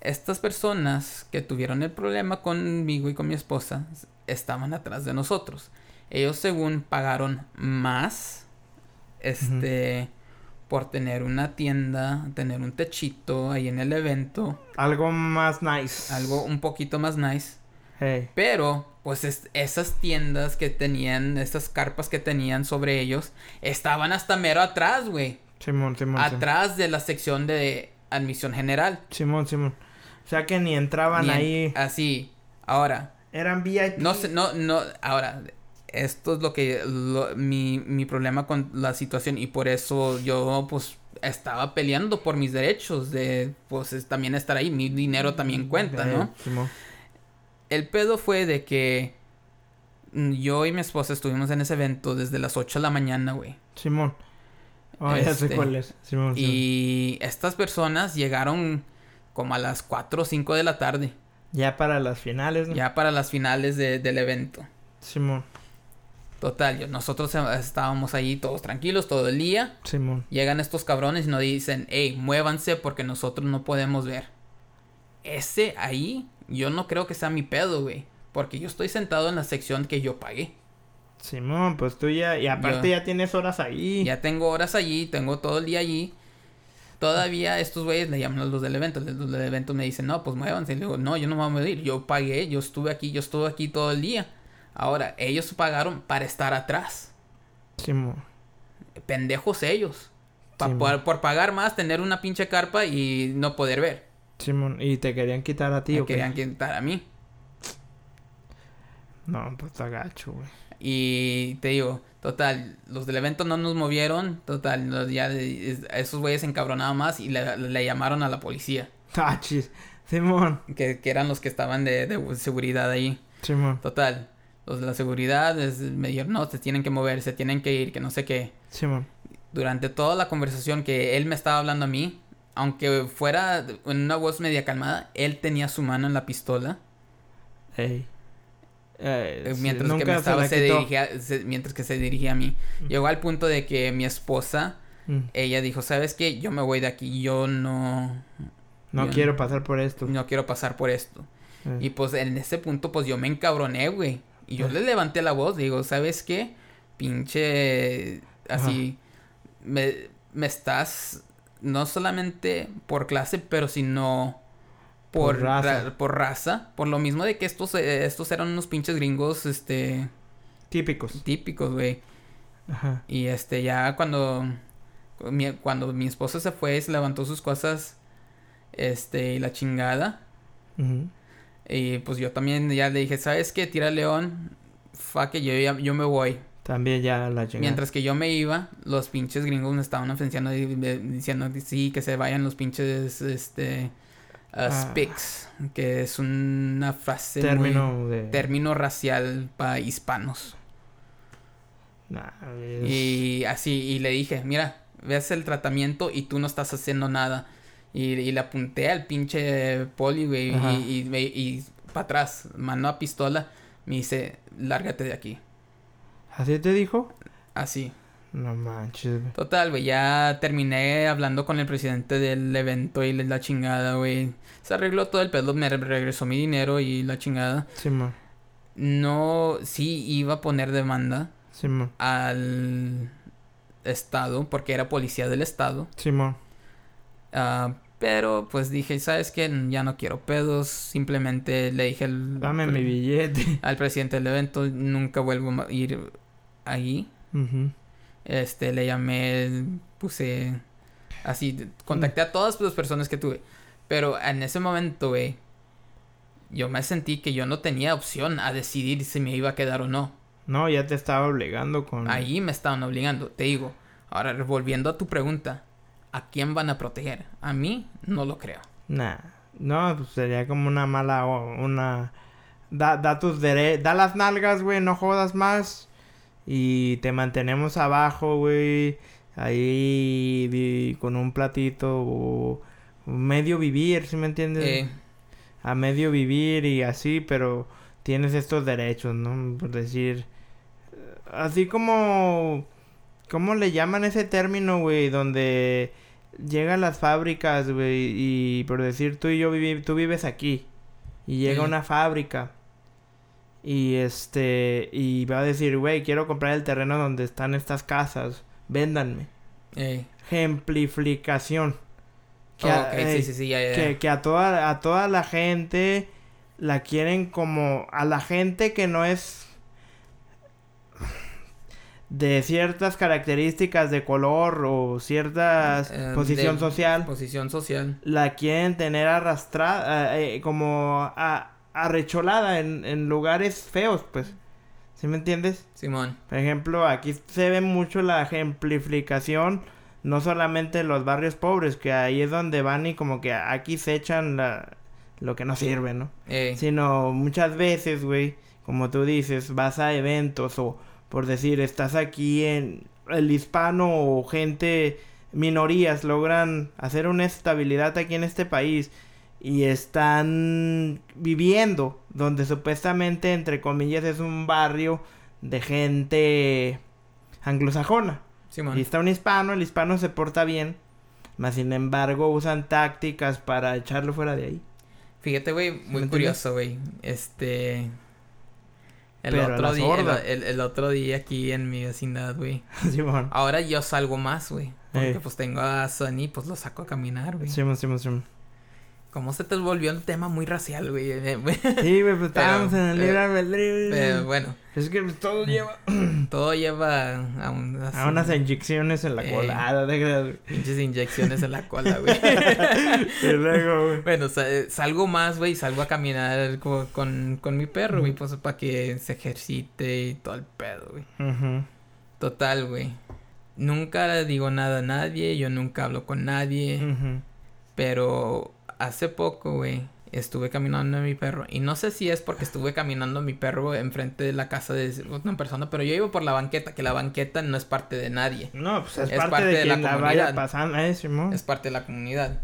Estas personas que tuvieron el problema conmigo y con mi esposa estaban atrás de nosotros. Ellos según pagaron más, este, por tener una tienda, tener un techito ahí en el evento. Algo más nice. Algo un poquito más nice. Pero, pues esas tiendas que tenían, esas carpas que tenían sobre ellos, estaban hasta mero atrás, güey. Simón, Simón. Atrás de la sección de admisión general. Simón, Simón. O sea que ni entraban ahí. así. Ahora. Eran VIP. No sé, no, no. Ahora, esto es lo que. mi, mi problema con la situación. Y por eso yo, pues, estaba peleando por mis derechos de, pues, también estar ahí. Mi dinero también cuenta, ¿no? Simón el pedo fue de que yo y mi esposa estuvimos en ese evento desde las 8 de la mañana, güey. Simón. Oh, ya sé este, cuál es. Simón, y estas personas llegaron como a las 4 o 5 de la tarde. Ya para las finales, ¿no? Ya para las finales del evento. Simón. Total, nosotros estábamos ahí todos tranquilos todo el día. Simón. Llegan estos cabrones y nos dicen, hey, muévanse porque nosotros no podemos ver. Ese ahí yo no creo que sea mi pedo, güey. Porque yo estoy sentado en la sección que yo pagué. Simón, pues tú ya, y aparte ya tienes horas ahí. Ya tengo horas allí, tengo todo el día allí. Todavía estos güeyes le llaman a los del evento. Los del evento me dicen, no, pues muévanse. Y le digo, no, yo no me voy a medir. Yo pagué, yo estuve aquí, yo estuve aquí todo el día. Ahora, ellos pagaron para estar atrás. Pendejos ellos. por, pagar más, tener una pinche carpa y no poder ver. Simón, y te querían quitar a ti, Me querían quitar a mí. No, pues está gacho, güey. Y te digo, total, los del evento no nos movieron. Total, ya esos güeyes se encabronaban más y le, llamaron a la policía. Ah, Simón. Que, eran los que estaban de, de seguridad ahí. Simón. Total, los de la seguridad me dijeron, no, se tienen que mover, se tienen que ir, que no sé qué. Simón. Durante toda la conversación que él me estaba hablando a mí, aunque fuera en una voz media calmada, él tenía su mano en la pistola. Ey. Eh, mientras que me estaba, se, dirigía, mientras que se dirigía a mí. Mm. Llegó al punto de que mi esposa, mm. ella dijo, ¿sabes qué? Yo me voy de aquí, yo no... No quiero pasar por esto. No quiero pasar por esto. Eh. Y pues en ese punto, pues yo me encabroné, güey. Y yo eh. le levanté la voz, digo, ¿sabes qué? Pinche... Así... Me, me estás... No solamente por clase, pero sino por, raza. por raza. Por lo mismo de que estos, eh, estos eran unos pinches gringos, este... Típicos. Típicos, güey. Ajá. Y este, ya cuando... Mi, cuando mi esposa se fue, se levantó sus cosas, este, y la chingada. Y pues yo también ya le dije, ¿sabes qué? Tira león. Fa que yo, yo me voy. También ya la chingada. Mientras que yo me iba, los pinches gringos me estaban ofendiendo diciendo sí, que se vayan los pinches, este uh, que es una frase término de... término racial para hispanos. Y así, y le dije, mira, ves el tratamiento y tú no estás haciendo nada. Y, le apunté al pinche poli, güey, y, y, y para atrás, mano a pistola, me dice, lárgate de aquí. ¿Así te dijo? Así. No manches, Total, güey, ya terminé hablando con el presidente del evento y la chingada, güey. Se arregló todo el pedo, me regresó mi dinero y la chingada. Sí, man. No, sí iba a poner demanda. Sí, man. Al estado, porque era policía del estado. Sí, man. Ah, pero pues dije, ¿sabes qué? Ya no quiero pedos. Simplemente le dije al... Dame mi billete. Al presidente del evento, nunca vuelvo a ir ahí. Este, le llamé, puse así, contacté a todas las personas que tuve. Pero en ese momento, güey, yo me sentí que yo no tenía opción a decidir si me iba a quedar o no. No, ya te estaba obligando con... Ahí me estaban obligando, te digo. Ahora, volviendo a tu pregunta, ¿a quién van a proteger? A mí no lo creo. Nah, no, pues sería como una mala, una... Da, da tus derechos, da las nalgas, güey, no jodas más y te mantenemos abajo, güey, ahí con un platito o medio vivir, ¿sí me entiendes? A medio vivir y así, pero tienes estos derechos, ¿no? Por decir, así como, ¿cómo le llaman ese término, güey? Donde llegan las fábricas, güey, y por decir tú y yo viví, tú vives aquí y llega una fábrica y este, y va a decir, güey, quiero comprar el terreno donde están estas casas, véndanme. Ejemplificación. Que, a, Que, a toda, a toda la gente la quieren como a la gente que no es de ciertas características de color o cierta eh, posición social. Posición social. La quieren tener arrastrada, eh, como a, arrecholada en, en lugares feos, pues. ¿Sí me entiendes? Simón. Por ejemplo, aquí se ve mucho la ejemplificación, no solamente en los barrios pobres, que ahí es donde van y como que aquí se echan la, lo que no sirve, ¿no? Sino muchas veces, güey, como tú dices, vas a eventos o, por decir, estás aquí en el hispano o gente, minorías, logran hacer una estabilidad aquí en este país y están viviendo donde supuestamente entre comillas es un barrio de gente anglosajona. y está un hispano, el hispano se porta bien, mas sin embargo usan tácticas para echarlo fuera de ahí. Fíjate, güey, muy curioso, güey. Este el otro día, el, otro día aquí en mi vecindad, güey. Ahora yo salgo más, güey. Porque pues tengo a Sonny, pues lo saco a caminar, güey. Sí, sí, sí. ¿Cómo se te volvió un tema muy racial, güey? Sí, güey, pues estábamos en el libre albedrío. Pero bueno. Es que todo lleva. todo lleva a, a unas inyecciones en la eh, cola. Ah, de Pinches inyecciones en la cola, güey. y luego, güey. Bueno, salgo más, güey, salgo a caminar con, con, mi perro, güey, pues para que se ejercite y todo el pedo, güey. Total, güey. Nunca digo nada a nadie, yo nunca hablo con nadie. Pero hace poco, güey, estuve caminando a mi perro. Y no sé si es porque estuve caminando a mi perro enfrente de la casa de otra persona, pero yo iba por la banqueta, que la banqueta no es parte de nadie. No, pues es, parte, de, la, comunidad. vaya pasando, eh, Simón. Es parte de la comunidad.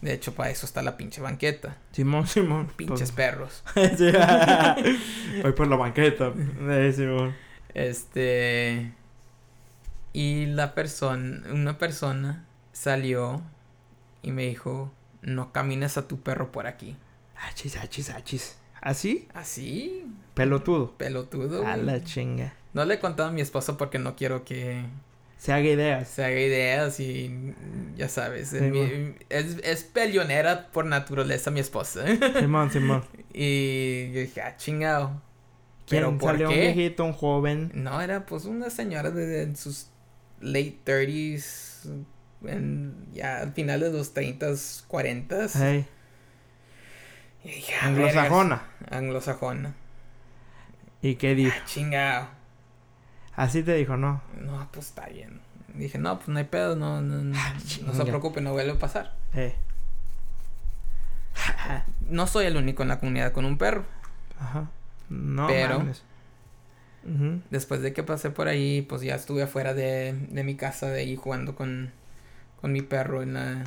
De hecho, para eso está la pinche banqueta. Simón, Simón. Pinches pues. perros. Voy por la banqueta. Eh, Simón. Este. Y la persona, una persona salió y me dijo, no camines a tu perro por aquí. Achis, achis, achis. ¿Así? ¿Así? Pelotudo. Pelotudo. A la chinga. No le he contado a mi esposo porque no quiero que... Se haga ideas. Se haga ideas y ya sabes. es, es, peleonera por naturaleza mi esposa. Simón, Simón. Y yo dije, ah, chingado. ¿Pero por salió un viejito, un joven? No, era pues una señora de, sus late 30s, en, ya al final de los 30, 40. Hey. Anglosajona. Anglosajona. ¿Y qué dijo? Ah, chingado. Así te dijo, ¿no? No, pues está bien. Dije, no, pues no hay pedo, no, no, no, ah, no se preocupe, no vuelve a pasar. No soy el único en la comunidad con un perro. Ajá. No, pero después de que pasé por ahí, pues ya estuve afuera de, de mi casa, de ahí jugando con, con mi perro en la,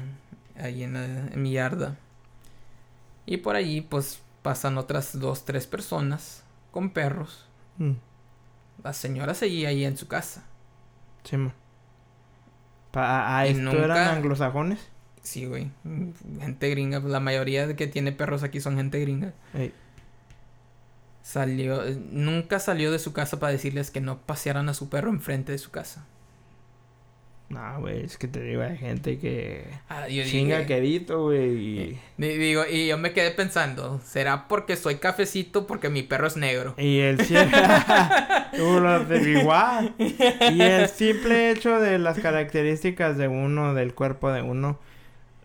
ahí en, la, en mi yarda. Y por allí pues pasan otras dos, tres personas con perros. Mm. La señora seguía ahí en su casa. Sí, ¿A, esto eran anglosajones? Sí, güey. Gente gringa. La mayoría de que tiene perros aquí son gente gringa. Salió... Nunca salió de su casa para decirles que no pasearan a su perro enfrente de su casa. No, güey, es que te digo, hay gente que ah, chinga quedito, güey. Digo, y yo me quedé pensando, ¿será porque soy cafecito porque mi perro es negro? Y el simple... y el simple hecho de las características de uno, del cuerpo de uno,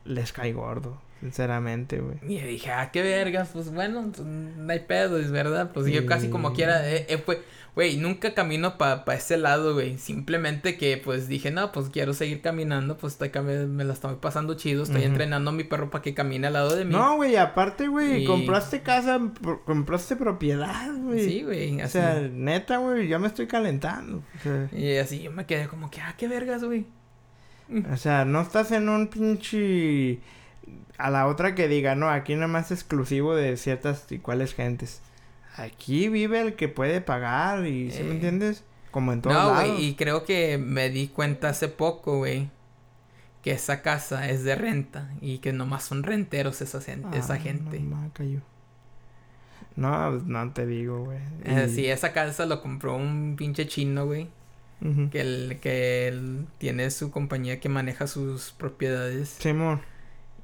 les cae gordo. Sinceramente, güey. Y dije, ah, qué vergas, pues bueno, pues, no hay pedo, es verdad. Pues yo casi como quiera, eh, eh, fue, güey, nunca camino para pa ese lado, güey. Simplemente que pues dije, no, pues quiero seguir caminando, pues estoy me la estoy pasando chido, estoy entrenando a mi perro para que camine al lado de mí. No, güey, aparte, güey, compraste casa, compraste propiedad, güey. Sí, güey. O sea, neta, güey, ya me estoy calentando. Y así yo me quedé como que, ah, qué vergas, güey. O sea, no estás en un pinche... A la otra que diga, no, aquí nada más exclusivo de ciertas y cuáles gentes. Aquí vive el que puede pagar y, ¿sí me eh. entiendes? Como en todos no, güey, y creo que me di cuenta hace poco, güey, que esa casa es de renta y que nomás son renteros esa, esa ah, gente. No, cayó. No, pues, no te digo, güey. Eh, sí, esa casa lo compró un pinche chino, güey. Que, él, que él tiene su compañía que maneja sus propiedades. Simón.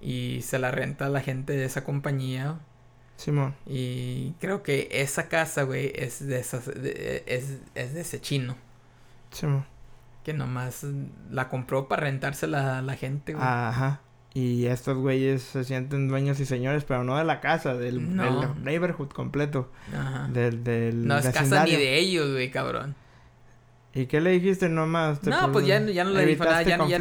Y se la renta a la gente de esa compañía. Simón. Y creo que esa casa, güey, es de esas, es, es de ese chino. Simón. Que nomás la compró para rentársela a la gente, güey. Ajá. Y estos güeyes se sienten dueños y señores, pero no de la casa, del, neighborhood completo. Ajá. Del, del No es casa ni de ellos, güey, cabrón. ¿Y qué le dijiste nomás? no, pues ya, ya no le dijo nada. Ya, ya,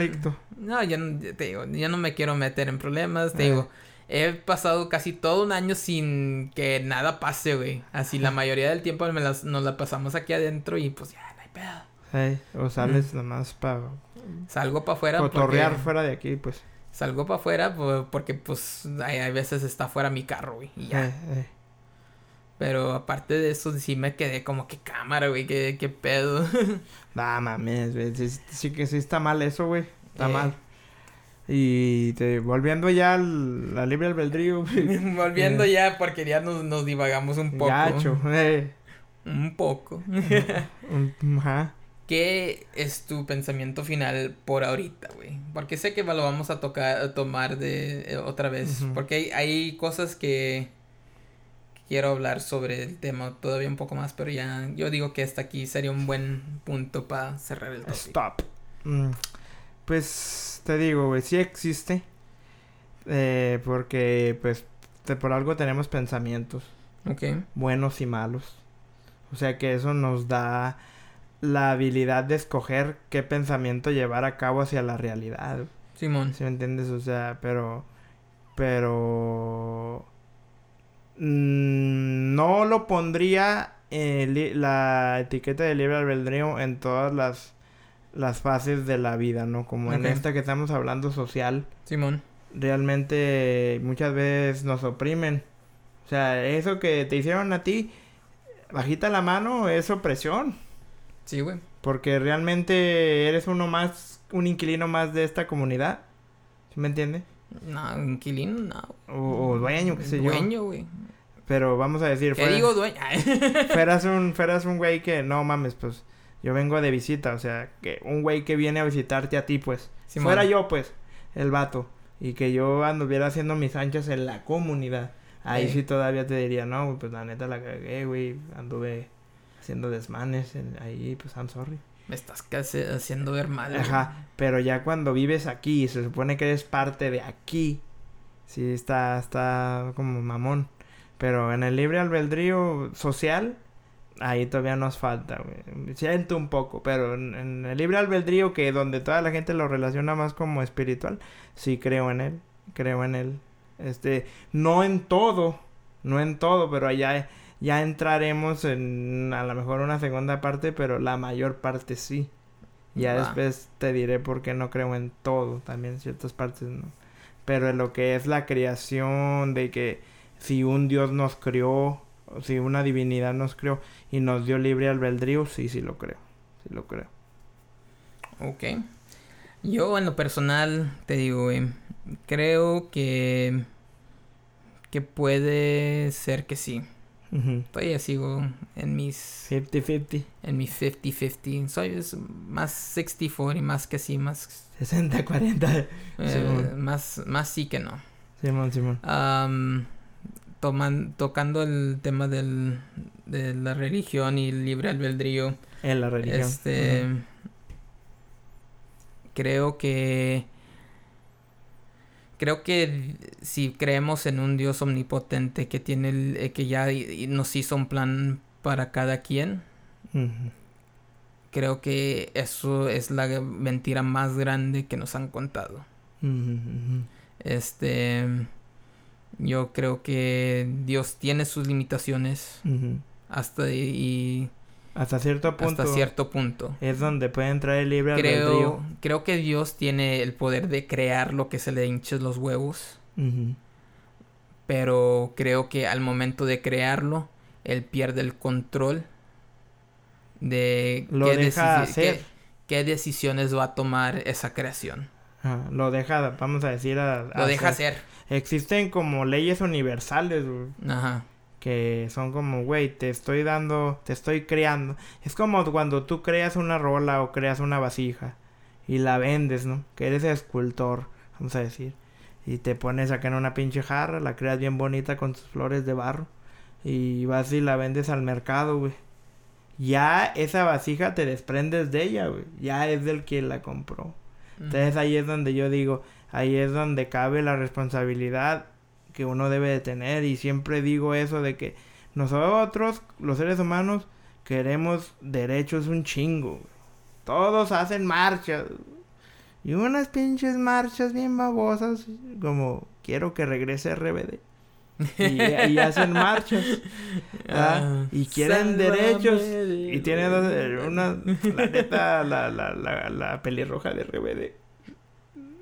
no, ya no, te digo, ya no me quiero meter en problemas. Te digo, he pasado casi todo un año sin que nada pase, güey. Así la mayoría del tiempo me las, nos la pasamos aquí adentro y pues ya, no hay pedo. Sí, o sales nomás para... Salgo para afuera. Cotorrear fuera de aquí, pues. Salgo para afuera porque pues hay, veces está fuera mi carro, güey. Y ya. Pero aparte de eso, sí me quedé como que cámara, güey, qué, qué pedo. nah, mames, güey. Sí, que sí está mal eso, güey. Está eh. mal. Y te, volviendo ya al, la libre albedrío. volviendo eh. ya, porque ya nos, nos divagamos un poco. Gacho, eh. Un poco. Ajá. ¿Qué es tu pensamiento final por ahorita, güey? Porque sé que lo vamos a tocar, a tomar de eh, otra vez. Porque hay, hay, cosas que quiero hablar sobre el tema todavía un poco más, pero ya yo digo que hasta aquí sería un buen punto para cerrar el topic. Stop. Mm, pues te digo, güey, sí existe. Eh, porque pues por algo tenemos pensamientos. Ok. Buenos y malos. O sea que eso nos da la habilidad de escoger qué pensamiento llevar a cabo hacia la realidad. Simón. ¿Sí me entiendes? O sea, pero... Pero... Mm, no lo pondría la etiqueta de libre albedrío en todas las, las fases de la vida, ¿no? Como en esta que estamos hablando social. Simón. Realmente muchas veces nos oprimen. O sea, eso que te hicieron a ti, bajita la mano, es opresión. Sí, güey. Porque realmente eres uno más, un inquilino más de esta comunidad. ¿Sí me entiende? No, inquilino, no. O, dueño, qué sé yo. Dueño, güey. Pero vamos a decir... ¿Qué digo dueño? fueras un, fueras un güey que, no mames, pues, yo vengo de visita, o sea, que un güey que viene a visitarte a ti, pues. Si fuera yo, pues, el vato. Y que yo anduviera haciendo mis anchas en la comunidad. Ahí sí todavía te diría, no, pues la neta la cagué, güey. Anduve haciendo desmanes ahí, pues I'm sorry. Me estás casi haciendo ver mal. Ajá, pero ya cuando vives aquí y se supone que eres parte de aquí, sí está, está como mamón. Pero en el libre albedrío social, ahí todavía nos falta, güey. Siento un poco, pero en, el libre albedrío, que donde toda la gente lo relaciona más como espiritual, sí creo en él, creo en él. Este, no en todo, no en todo, pero allá ya entraremos en a lo mejor una segunda parte, pero la mayor parte sí. Ya después te diré por qué no creo en todo, también ciertas partes no. Pero en lo que es la creación, de que si un Dios nos creó, si una divinidad nos creó y nos dio libre albedrío, sí, sí lo creo. Sí lo creo. Ok. Yo en lo personal te digo, creo que que puede ser que sí. Todavía sigo en mis... 50-50. En mis 50-50. Soy más 60-40, más que sí, más... 60-40. Eh, más, más sí que no. Simón, Simón. Toman, tocando el tema del, de la religión y el libre albedrío. En la religión. Este... Creo que creo que si creemos en un Dios omnipotente que tiene el, eh, que ya nos hizo un plan para cada quien, creo que eso es la mentira más grande que nos han contado. Este, yo creo que Dios tiene sus limitaciones hasta y hasta cierto punto. Hasta cierto punto. Es donde puede entrar el libre creo, albedrío. Creo que Dios tiene el poder de crear lo que se le hinche los huevos. Pero creo que al momento de crearlo, él pierde el control de lo qué, deja hacer. Qué, decisiones va a tomar esa creación. Lo deja, vamos a decir, a, lo deja hacer. Existen como leyes universales. Ajá que son como, güey, te estoy dando, te estoy creando. Es como cuando tú creas una rola o creas una vasija y la vendes, ¿no? Que eres escultor, vamos a decir. Y te pones acá en una pinche jarra, la creas bien bonita con tus flores de barro y vas y la vendes al mercado, güey. Ya esa vasija te desprendes de ella, güey. Ya es del que la compró. Entonces ahí es donde yo digo, ahí es donde cabe la responsabilidad que uno debe de tener y siempre digo eso de que nosotros, los seres humanos, queremos derechos un chingo. Todos hacen marchas. Y unas pinches marchas bien babosas, como quiero que regrese RBD. Y, hacen marchas. Ah, y quieren derechos. Y tienen una, la neta, la, la, la, la pelirroja de RBD.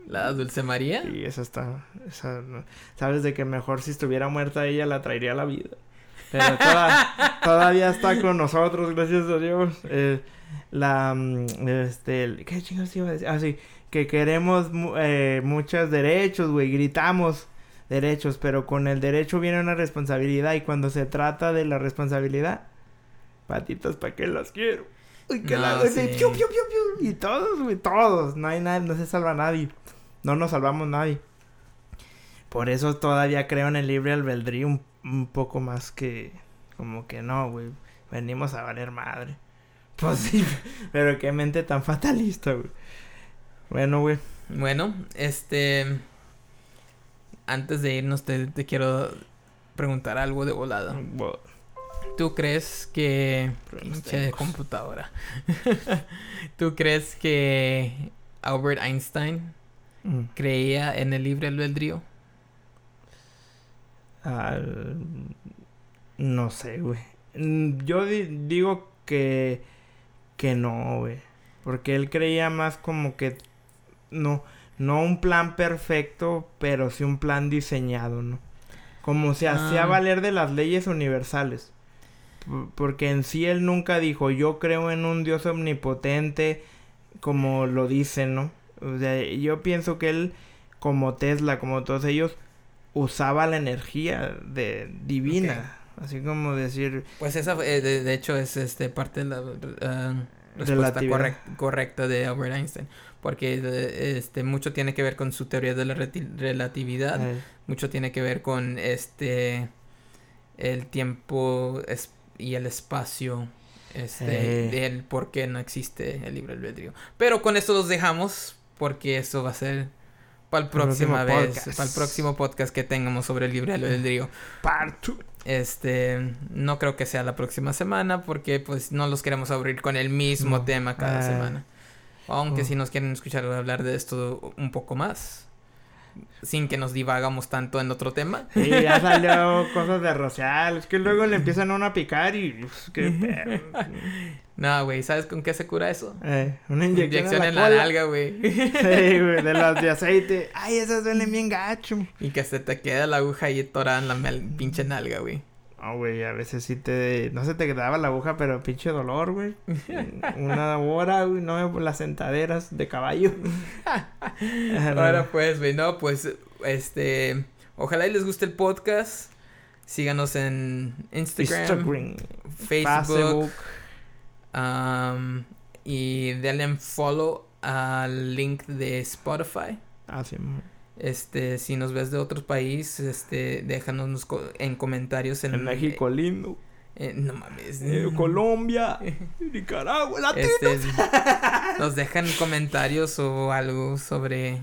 ¿La Dulce María? Sí, esa está. Esa, Sabes de que mejor si estuviera muerta ella la traería a la vida. Pero todavía está con nosotros, gracias a Dios. Eh, la. Mm, este. ¿Qué chingados iba a decir? Ah, sí. Que queremos eh, muchos derechos, güey. Gritamos derechos, pero con el derecho viene una responsabilidad. Y cuando se trata de la responsabilidad, patitas, ¿para qué las quiero? Uy, que la... Y todos, güey, todos. No hay nadie, no se salva nadie. No nos salvamos nadie. Por eso todavía creo en el libre albedrío un, un poco más que... Como que no, güey. Venimos a valer madre. Pues sí, pero qué mente tan fatalista, güey. Bueno, güey. Bueno, este... Antes de irnos te, te quiero preguntar algo de volada. ¿Tú crees que... De computadora. ¿Tú crees que Albert Einstein mm. creía en el libre albedrío? no sé, güey. Mm, yo digo que... Que no, güey. Porque él creía más como que... No, no un plan perfecto, pero sí un plan diseñado, ¿no? Como se hacía ah. valer de las leyes universales. Porque en sí él nunca dijo, yo creo en un Dios omnipotente, como lo dicen, ¿no? O sea, yo pienso que él, como Tesla, como todos ellos, usaba la energía de divina. Así como decir... Pues esa, eh, de, hecho, es este parte de la uh, respuesta correcta de Albert Einstein. Porque este mucho tiene que ver con su teoría de la relatividad. Mucho tiene que ver con este... El tiempo y el espacio este del por qué no existe el libre albedrío. Pero con esto los dejamos porque eso va a ser para la próxima vez, para el próximo podcast que tengamos sobre el libre albedrío. Parto. Este, no creo que sea la próxima semana porque pues no los queremos abrir con el mismo tema cada ah. semana. Aunque oh. si nos quieren escuchar hablar de esto un poco más sin que nos divagamos tanto en otro tema. Sí, ya salió cosas de rocial. Es que luego le empiezan a uno a picar y. Pues, qué No, güey, ¿sabes con qué se cura eso? Eh, una inyección, en la, nalga, güey. Sí, güey, de las de aceite. Ay, esas duelen bien gacho. Y que se te queda la aguja ahí torada en la pinche nalga, güey. No, güey, a veces sí te... No se te quedaba la aguja, pero pinche dolor, güey. Una hora, güey, no las sentaderas de caballo. Ahora pues, güey, no, pues, este... Ojalá y les guste el podcast. Síganos en Instagram, Facebook. Um, y denle follow al link de Spotify. Ah, sí, este, si nos ves de otro país, este, déjanos en comentarios en, en México lindo. Eh, no mames. Eh, Colombia, Nicaragua, este, nos dejan comentarios o algo sobre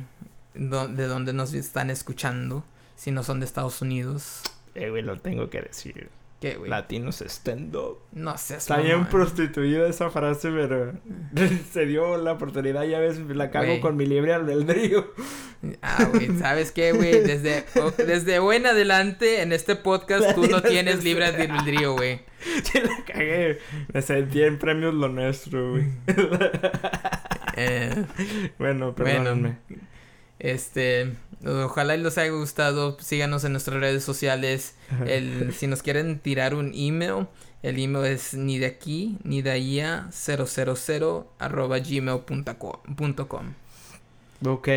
de dónde nos están escuchando, si no son de Estados Unidos. Eh, güey, lo tengo que decir. ¿Qué, güey? Latinos stand-up. No sé. Está bien prostituida esa frase, pero se dio la oportunidad, ya ves, la cago con mi libre albedrío. Ah, güey, ¿sabes qué, güey? Desde, desde hoy en adelante, en este podcast, tú no tienes libre albedrío, güey. Sí, la cagué. Me sentí en premios lo nuestro, güey. Eh, bueno, perdónenme. este... Ojalá les haya gustado. Síganos en nuestras redes sociales. El, si nos quieren tirar un email, el email es ni de aquí ni de allá 000 arroba gmail.com. Ok,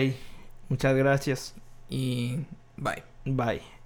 muchas gracias. Y bye. Bye.